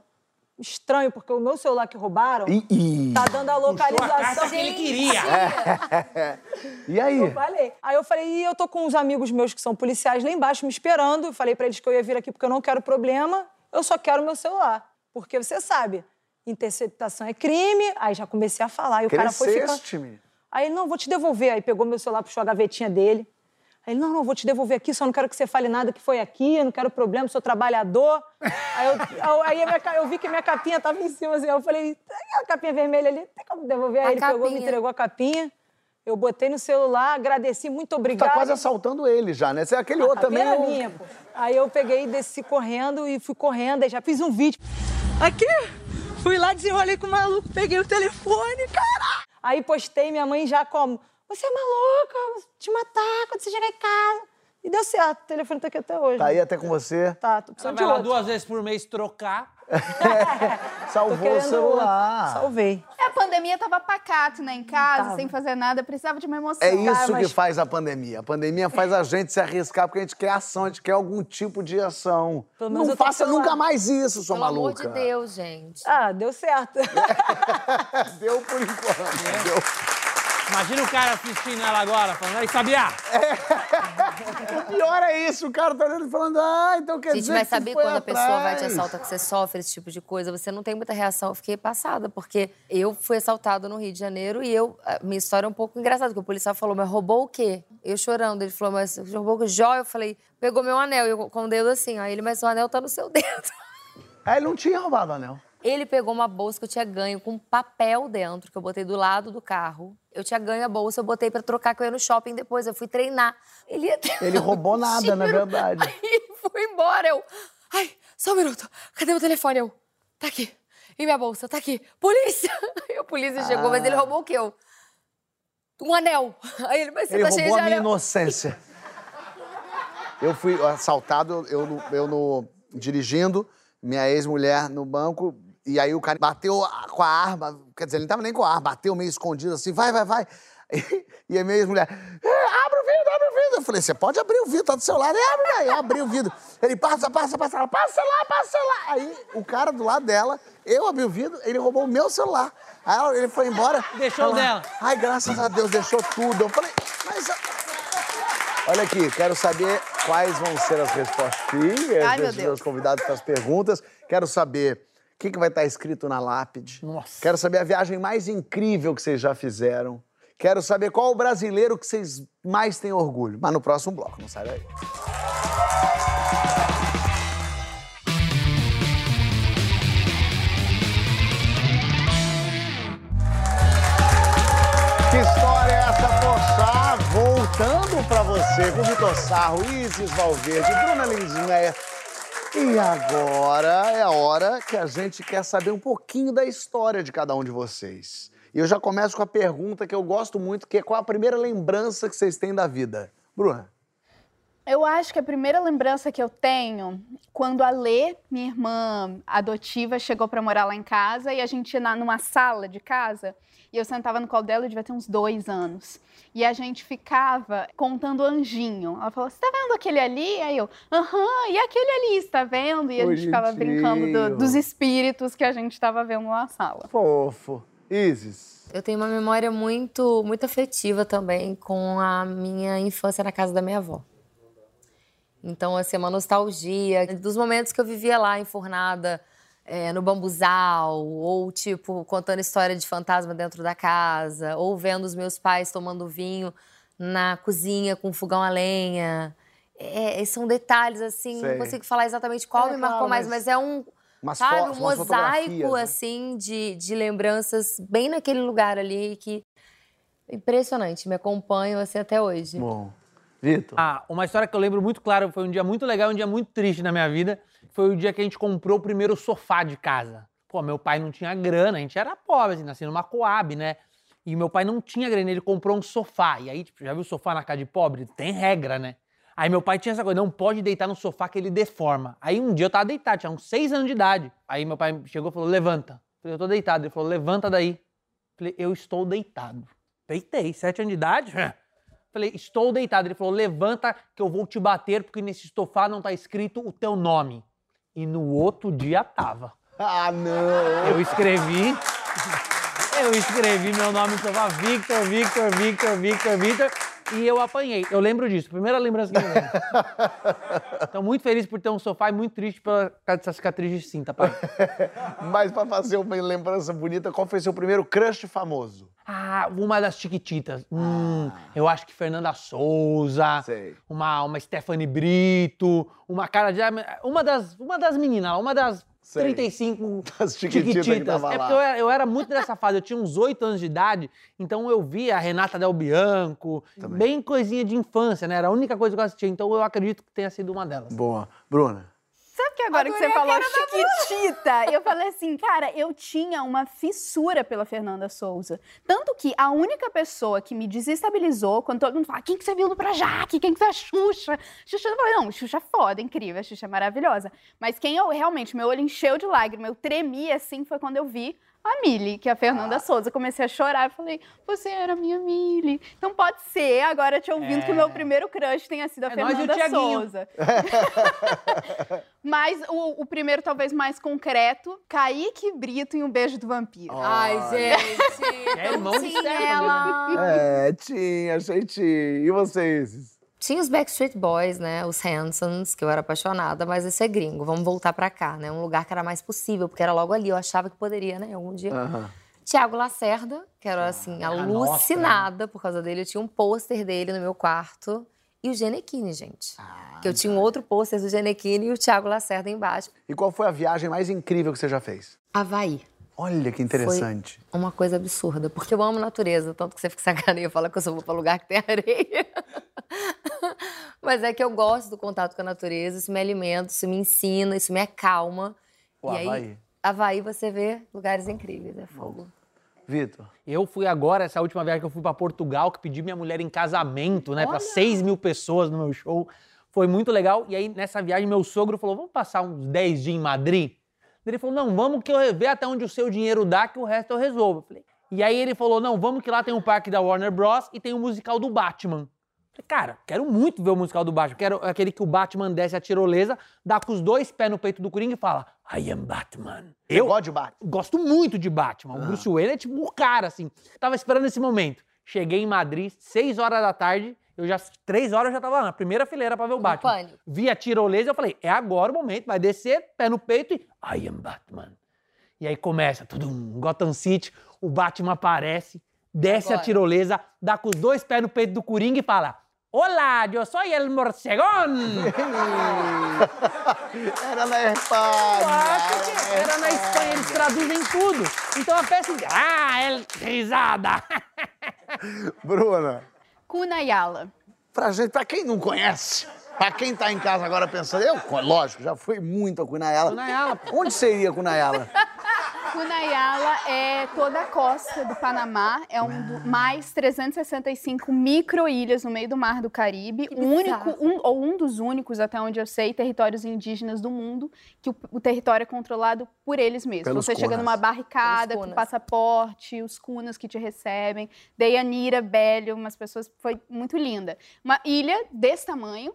Estranho, porque o meu celular que roubaram Ih, ih. tá dando a a localização. carta que ele queria. E aí? Eu falei. Aí eu falei, e eu tô com uns amigos meus que são policiais lá embaixo me esperando. Eu falei pra eles que eu ia vir aqui porque eu não quero problema, eu só quero meu celular. Porque você sabe, interceptação é crime. Aí já comecei a falar. E o cara foi ficando. Cresceste, menino. Aí ele, não, vou te devolver. Aí pegou meu celular, puxou a gavetinha dele. Aí ele, não, não, vou te devolver aqui, só não quero que você fale nada que foi aqui, eu não quero problema, sou trabalhador. aí eu, aí a minha ca- eu vi que minha capinha tava em cima, assim, eu falei, tem a capinha vermelha ali, tem como devolver? Aí A ele pegou, me capinha. entregou a capinha. Eu botei no celular, agradeci, muito Tá obrigada. quase assaltando ele já, né? Você é aquele outro A também. pena o- minha, pô. Aí eu peguei, desci correndo e fui correndo, aí já fiz um vídeo. Aqui, fui lá, desenrolei com o maluco, peguei o telefone, cara. Aí postei minha mãe já como, você é maluca, vou te matar quando você chegar em casa. E deu certo, o telefone tá aqui até hoje. Tá aí até com você. Tá, tô Ela precisando de vai lá outro. duas vezes por mês trocar. Salvou o celular. Salvei. É, a pandemia tava pacato, né? Em casa, Tava. sem fazer nada, precisava de uma emoção. É isso Cara, mas- que faz a pandemia. A pandemia faz a gente se arriscar porque a gente quer ação, a gente quer algum tipo de ação. Pelo Não faça nunca mais isso, sua Pelo amor maluca. de Deus, gente. Ah, deu certo. Deu por enquanto. Deu. Imagina o cara assistindo ela agora, falando, aí, Sabiá, O pior é isso, o cara tá olhando e falando, ah, então quer Gente, dizer mas que você saber quando a pessoa vai te assaltar, que você sofre esse tipo de coisa, você não tem muita reação. Eu fiquei passada, porque eu fui assaltada no Rio de Janeiro e eu. a Minha história é um pouco engraçada, porque o policial falou, mas roubou o quê? Eu chorando. Ele falou, mas roubou o joia? Eu falei, pegou meu anel. Eu com o dedo assim. Aí ele, mas o anel tá no seu dedo. Aí ele não tinha roubado o anel. Ele pegou uma bolsa que eu tinha ganho com papel dentro, que eu botei do lado do carro. Eu tinha ganho a bolsa, eu botei pra trocar, que eu ia no shopping depois. Eu fui treinar. Ele, ia Ele um roubou nada, na tiro. verdade. Aí foi embora. Eu, ai, só um minuto. Cadê meu telefone? Eu, tá aqui. E minha bolsa? Tá aqui. Polícia! Aí a polícia chegou, mas ele roubou o quê? Eu, um anel. Aí ele, mas você Ele tá cheio roubou de a minha anel. inocência. Eu fui assaltado, eu, eu no, dirigindo, minha ex-mulher no banco, e aí o cara bateu a- com a arma, quer dizer, ele não tava nem com a arma, bateu meio escondido assim, vai, vai, vai. E a minha ex-mulher, "É, abre o vidro, abre o vidro. Eu falei, você pode abrir o vidro, tá do seu lado. Ele abre, aí, abri o vidro. Ele passa, passa, passa, ela, passa lá, passa lá. Aí o cara do lado dela, eu abri o vidro, ele roubou o meu celular. Aí ela- ele foi embora. Deixou o ela, dela. Ai, graças a Deus, deixou tudo. Eu falei, mas. Olha aqui, quero saber quais vão ser as respostinhas Ai, meu desses Deus. meus convidados para as perguntas. Quero saber o que, que vai estar escrito na lápide. Nossa. Quero saber a viagem mais incrível que vocês já fizeram. Quero saber qual o brasileiro que vocês mais têm orgulho. Mas no próximo bloco, não sai daí. Que história é essa, Pochá? Voltando pra você com Vitor Sarro, Isis Valverde, Bruna Lindner. E agora é a hora que a gente quer saber um pouquinho da história de cada um de vocês. E eu já começo com a pergunta que eu gosto muito, que é qual a primeira lembrança que vocês têm da vida? Bruna. Eu acho que a primeira lembrança que eu tenho, quando a Lê, minha irmã adotiva, chegou pra morar lá em casa e a gente ia na- numa sala de casa e eu sentava no colo dela, eu devia ter uns dois anos. E a gente ficava contando anjinho. Ela falou: Você tá vendo aquele ali? Aí eu, aham, e aquele ali, você tá vendo? E a gente ficava brincando do- dos espíritos que a gente tava vendo na sala. Fofo. Isis. Eu tenho uma memória muito, muito afetiva também com a minha infância na casa da minha avó. Então, assim, é uma nostalgia dos momentos que eu vivia lá, enfurnada é, no bambuzal, ou, tipo, contando história de fantasma dentro da casa, ou vendo os meus pais tomando vinho na cozinha com fogão a lenha. É, são detalhes, assim, Sei. não consigo falar exatamente qual É, me marcou claro, mais, mas mas é um, Umas sabe, um mosaico, né? assim, de, de lembranças bem naquele lugar ali que... Impressionante, me acompanham, assim, até hoje. Bom. Vitor. Ah, uma história que eu lembro muito claro, foi um dia muito legal um dia muito triste na minha vida. Foi o dia que a gente comprou o primeiro sofá de casa. Pô, meu pai não tinha grana, a gente era pobre, assim, nasci numa Coab, né? E meu pai não tinha grana, ele comprou um sofá. E aí, tipo, já viu sofá na casa de pobre? Tem regra, né? Aí meu pai tinha essa coisa, não pode deitar no sofá que ele deforma. Aí um dia eu tava deitado, tinha uns seis anos de idade. Aí meu pai chegou e falou, levanta. Falei, eu tô deitado. Ele falou, levanta daí. Falei, eu estou deitado. Deitei, sete anos de idade? Falei, estou deitado. Ele falou, levanta que eu vou te bater porque nesse sofá não tá escrito o teu nome. E no outro dia tava. Ah, não. Eu escrevi. Eu escrevi meu nome no sofá, Victor, Victor, Victor, Victor, Victor. E eu apanhei. Eu lembro disso. Primeira lembrança que eu lembro. Então, muito feliz por ter um sofá e muito triste pela causa dessa cicatriz de cinta, pai. Mas pra fazer uma lembrança bonita, qual foi seu primeiro crush famoso? Ah, uma das Chiquititas. Hum, eu acho que Fernanda Souza. Sei. Uma, uma Stephanie Brito. Uma cara de. Uma das, uma das meninas uma das Sei. 35 Das chiquititas tava é porque eu era, eu era muito dessa fase, eu tinha uns 8 anos de idade, então eu via a Renata Del Bianco, Também. bem coisinha de infância, né? Era a única coisa que eu assistia, então eu acredito que tenha sido uma delas. Boa. Bruna. Sabe que agora que você falou Chiquitita, eu falei assim, cara, eu tinha uma fissura pela Fernanda Souza. Tanto que a única pessoa que me desestabilizou, quando todo mundo fala, quem que você viu no Projac? Quem que é a Xuxa? Xuxa, eu falei, não, Xuxa é foda, incrível, a Xuxa é maravilhosa. Mas quem eu, realmente, meu olho encheu de lágrimas, eu tremi assim, foi quando eu vi a Mili, que é a Fernanda Souza. Eu comecei a chorar, eu falei, você era a minha Mili. Então pode ser, agora te ouvindo, que o meu primeiro crush tenha sido a É nós e o Fernanda. Souza. Mas o, o primeiro, talvez mais concreto, Kaique Brito em Um Beijo do Vampiro. Ai, gente. É irmão de ela. É, tinha, achei tinha. E vocês? Tinha os Backstreet Boys, né? Os Hansons, que eu era apaixonada, mas esse é gringo. Vamos voltar pra cá, né? Um lugar que era mais possível, porque era logo ali. Eu achava que poderia, né? Algum dia. Tiago Lacerda, que era assim, Ah, alucinada por causa dele. Eu tinha um pôster dele no meu quarto. E o Genequine, gente. Ah, que eu tinha um outro pôster do Genequine e o Tiago Lacerda embaixo. E qual foi a viagem mais incrível que você já fez? Havaí. Olha que interessante. Uma coisa absurda, porque eu amo natureza, tanto que você fica sacaneia e fala que eu só vou pra lugar que tem areia. Mas é que eu gosto do contato com a natureza, isso me alimenta, isso me ensina, isso me acalma. O e aí, Havaí. Havaí você vê lugares incríveis, é fogo. Vitor. Eu fui agora, essa última viagem que eu fui pra Portugal, que pedi minha mulher em casamento, né? Pra 6 mil pessoas no meu show. Foi muito legal. E aí, nessa viagem, meu sogro falou: vamos passar uns 10 dias em Madrid? Ele falou: não, vamos que eu ver até onde o seu dinheiro dá, que o resto eu resolvo. Eu falei, e aí ele falou: não, vamos que lá tem um parque da Warner Bros. e tem o musical do Batman. Eu Falei, cara, quero muito ver o musical do Batman. Quero aquele que o Batman desce a tirolesa, dá com os dois pés no peito do Coringa e fala: I am Batman. Eu gosto de bar. gosto muito de Batman. O Bruce Wayne é tipo o cara, assim. Tava esperando esse momento. Cheguei em Madrid, 6 horas da tarde. Eu já, três horas eu já tava lá na primeira fileira pra ver o Batman. pânico. Vi a tirolesa, eu falei, é agora o momento, vai descer, pé no peito e I am Batman. E aí começa tudo, um Gotham City, o Batman aparece, desce a Agora. tirolesa, dá com os dois pés no peito do Coringa e fala: Olá, eu sou el morcegón! Era na Espanha. era na Espanha, eles traduzem tudo. Então a peça ah, el risada! Bruna, Cunayala. pra gente, pra quem não conhece, pra quem tá em casa agora pensando, eu, lógico, já fui muito a Cunayala. Cunayala, pô. Onde seria Cunayala? Cunayala é toda a costa do Panamá, é um do, mais 365 micro-ilhas no meio do Mar do Caribe, o único, um, ou um dos únicos, até onde eu sei, territórios indígenas do mundo, que o, o território é controlado por eles mesmos. Pelos Você chega cunas. numa barricada com passaporte, os cunas que te recebem, Deyanira, Bélio, umas pessoas, foi muito linda. Uma ilha desse tamanho,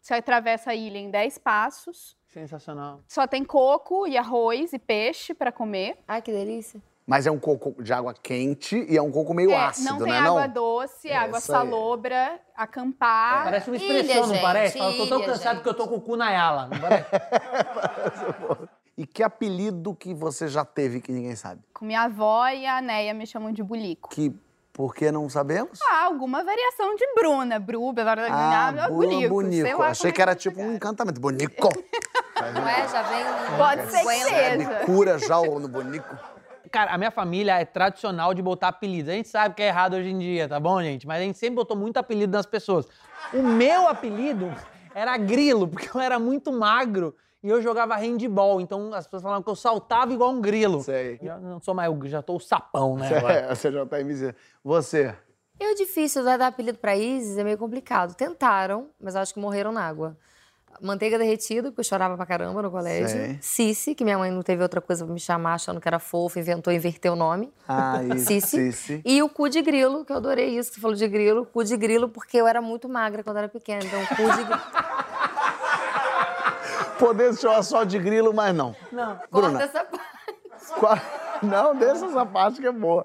você atravessa a ilha em 10 passos, Sensacional. só tem coco e arroz e peixe para comer. Ai, que delícia. Mas é um coco de água quente e é um coco meio É, ácido, não tem né? água não? doce, É, água salobra, acampar. Parece uma Ilha, expressão, não gente, parece? Fala, tô tão ilha, cansado gente. que eu tô com o cu na ala. Não parece? E que apelido que você já teve que ninguém sabe? Com minha avó e a Neia me chamam de bulico. Que por que não sabemos? Ah, alguma variação de Bruna, Bru, Ah, ah, Bula bulico. Bonico. sei lá Achei como que é era tipo um encantamento. Bonico. Não é? Já vem. Pode ser que seja. cura já o no Bonico. Cara, a minha família é tradicional de botar apelidos. A gente sabe que é errado hoje em dia, tá bom, gente? Mas a gente sempre botou muito apelido nas pessoas. O meu apelido era Grilo, porque eu era muito magro e eu jogava handball. Então as pessoas falavam que eu saltava igual um grilo. Sei. Já não sou mais, eu já tô o sapão, né? É, você já tá em miséria. Você? É difícil dar dar apelido pra Isis, é meio complicado. Tentaram, mas acho que morreram na água. Manteiga derretida, porque eu chorava pra caramba no colégio. Sei. Cici, que minha mãe não teve outra coisa pra me chamar, achando que era fofo, inventou inverter o nome. Ah, isso. Cici. Cici. E o cu de grilo, que eu adorei isso, que você falou de grilo. Cu de grilo, porque eu era muito magra quando era pequena. Então, cu de grilo. Poder chamar só de grilo, mas não. Não. Corta Bruna. essa parte. Qual- Não, deixa essa parte que é boa.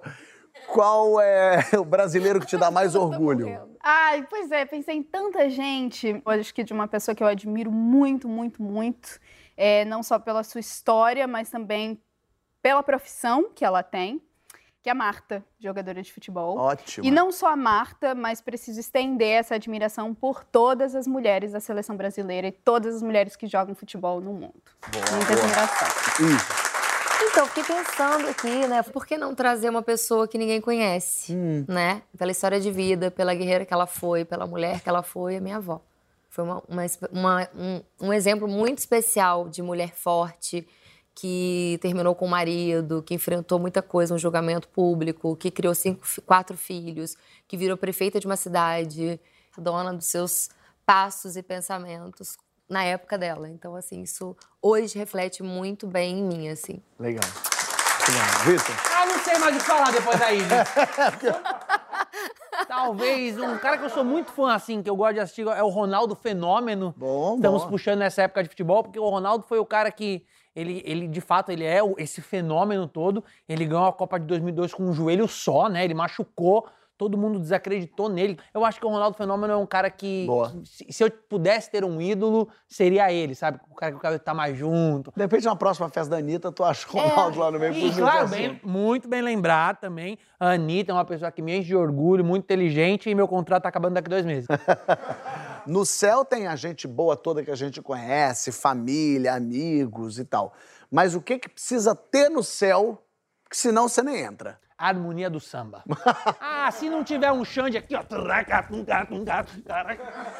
Qual é o brasileiro que te dá mais orgulho? Ai, pois é, pensei em tanta gente. Eu acho que de uma pessoa que eu admiro muito, muito, muito. É, não só pela sua história, mas também pela profissão que ela tem. Que é a Marta, jogadora de futebol. Ótimo. E não só a Marta, mas preciso estender essa admiração por todas as mulheres da seleção brasileira e todas as mulheres que jogam futebol no mundo. Muita admiração. Isso. Então, fiquei pensando aqui, né? Por que não trazer uma pessoa que ninguém conhece, né? Pela história de vida, pela guerreira que ela foi, pela mulher que ela foi, a minha avó. Foi uma- uma uma- um, um exemplo muito especial de mulher forte, que terminou com o marido, que enfrentou muita coisa, um julgamento público, que criou cinco, quatro filhos, que virou prefeita de uma cidade, dona dos seus passos e pensamentos na época dela. Então, assim, isso hoje reflete muito bem em mim, assim. Legal. Vitor? Ah, não sei mais o que falar depois da Isis. Talvez um cara que eu sou muito fã, assim, que eu gosto de assistir, é o Ronaldo Fenômeno. Bom, Estamos bom. puxando nessa época de futebol, porque o Ronaldo foi o cara que, ele, ele de fato, ele é esse fenômeno todo. Ele ganhou a Copa de 2002 com um joelho só, né? Ele machucou, todo mundo desacreditou nele. Eu acho que o Ronaldo Fenômeno é um cara que, Boa. se, eu pudesse ter um ídolo, seria ele, sabe? O cara que eu quero estar mais junto. De repente, na próxima festa da Anitta, tu acha o Ronaldo lá no meio E, claro, assim. bem- muito bem lembrado também. A Anitta é uma pessoa que me enche de orgulho, muito inteligente, e meu contrato tá acabando daqui dois meses. No céu tem a gente boa toda que a gente conhece, família, amigos e tal. Mas o que que precisa ter no céu, que senão você nem entra? A harmonia do samba. ah, se não tiver um Xande aqui, ó.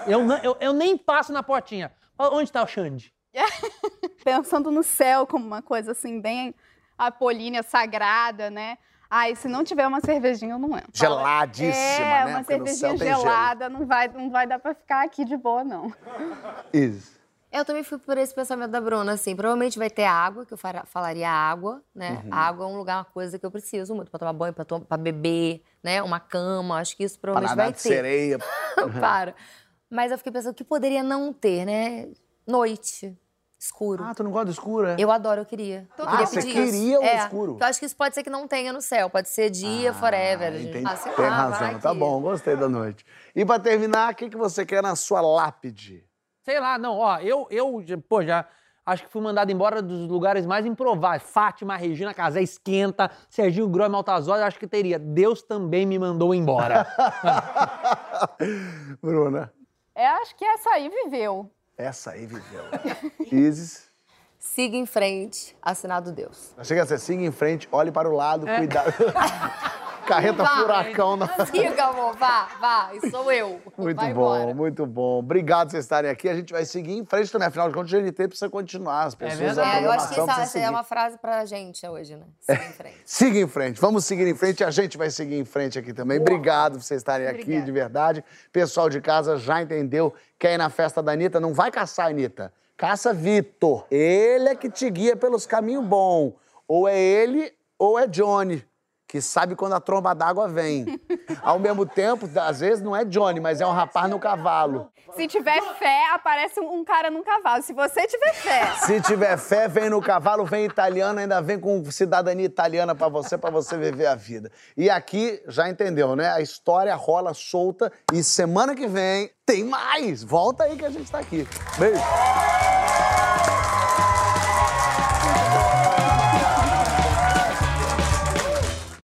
Eu, não- eu, eu nem passo na portinha. Onde tá o Xande? Pensando no céu como uma coisa assim, bem apolínea, sagrada, né? Ai, se não tiver uma cervejinha, eu não entro. Geladíssima, é, né? uma Porque cervejinha gelada, não vai, não vai dar pra ficar aqui de boa, não. Isso. Eu também fui por esse pensamento da Bruna, assim. Provavelmente vai ter água, que eu falaria água, né? Uhum. Água é um lugar, uma coisa que eu preciso muito pra tomar banho, pra, to- pra beber, né? Uma cama, acho que isso provavelmente vai de ter. sereia. Para. Mas eu fiquei pensando, o que poderia não ter, né? Noite, escuro. Ah, tu não gosta do escuro, é? Eu adoro, eu queria. Eu Ah, queria você pedir queria isso. o é, escuro? Eu acho que isso pode ser que não tenha no céu. Pode ser dia, forever. Ah, entendi. Ah, Tem lá, razão, tá bom, gostei da noite. E pra terminar, o que, que você quer na sua lápide? Sei lá, não, ó, eu, eu, já- pô, já acho que fui mandado embora dos lugares mais improváveis. Fátima, Regina Casé, Esquenta, Serginho Groi, Maltazói, acho que teria. Deus também me mandou embora. Bruna, É, acho que essa aí viveu. essa aí viveu. Isis, Siga em frente, assinado Deus. chega a ser, siga em frente, olhe para o lado, É. cuidado. Carreta Vá. furacão na Siga, amor, vá, vá. E sou eu. Muito Vai bom, embora. muito bom. Obrigado por vocês estarem aqui. A gente vai seguir em frente também. Afinal de contas, o GNT precisa continuar. As pessoas, verdade. a É, eu acho que essa, essa é uma frase pra gente hoje, né? Siga em frente. Siga em frente. Vamos seguir em frente. A gente vai seguir em frente aqui também. Obrigado por vocês estarem aqui, Obrigada. de verdade. Pessoal de casa já entendeu. Quer ir na festa da Anitta? Não vai caçar a Anitta. Caça Vitor. Ele é que te guia pelos caminhos bons. Ou é ele, ou é Johnny. Que sabe quando a tromba d'água vem. Ao mesmo tempo, às vezes não é Johnny, mas é um rapaz no cavalo. Se tiver fé, aparece um um cara num cavalo. Se você tiver fé. Se tiver fé, vem no cavalo, vem italiano, ainda vem com cidadania italiana pra você, pra você viver a vida. E aqui, já entendeu, né? A história rola solta e semana que vem tem mais. Volta aí que a gente tá aqui. Beijo.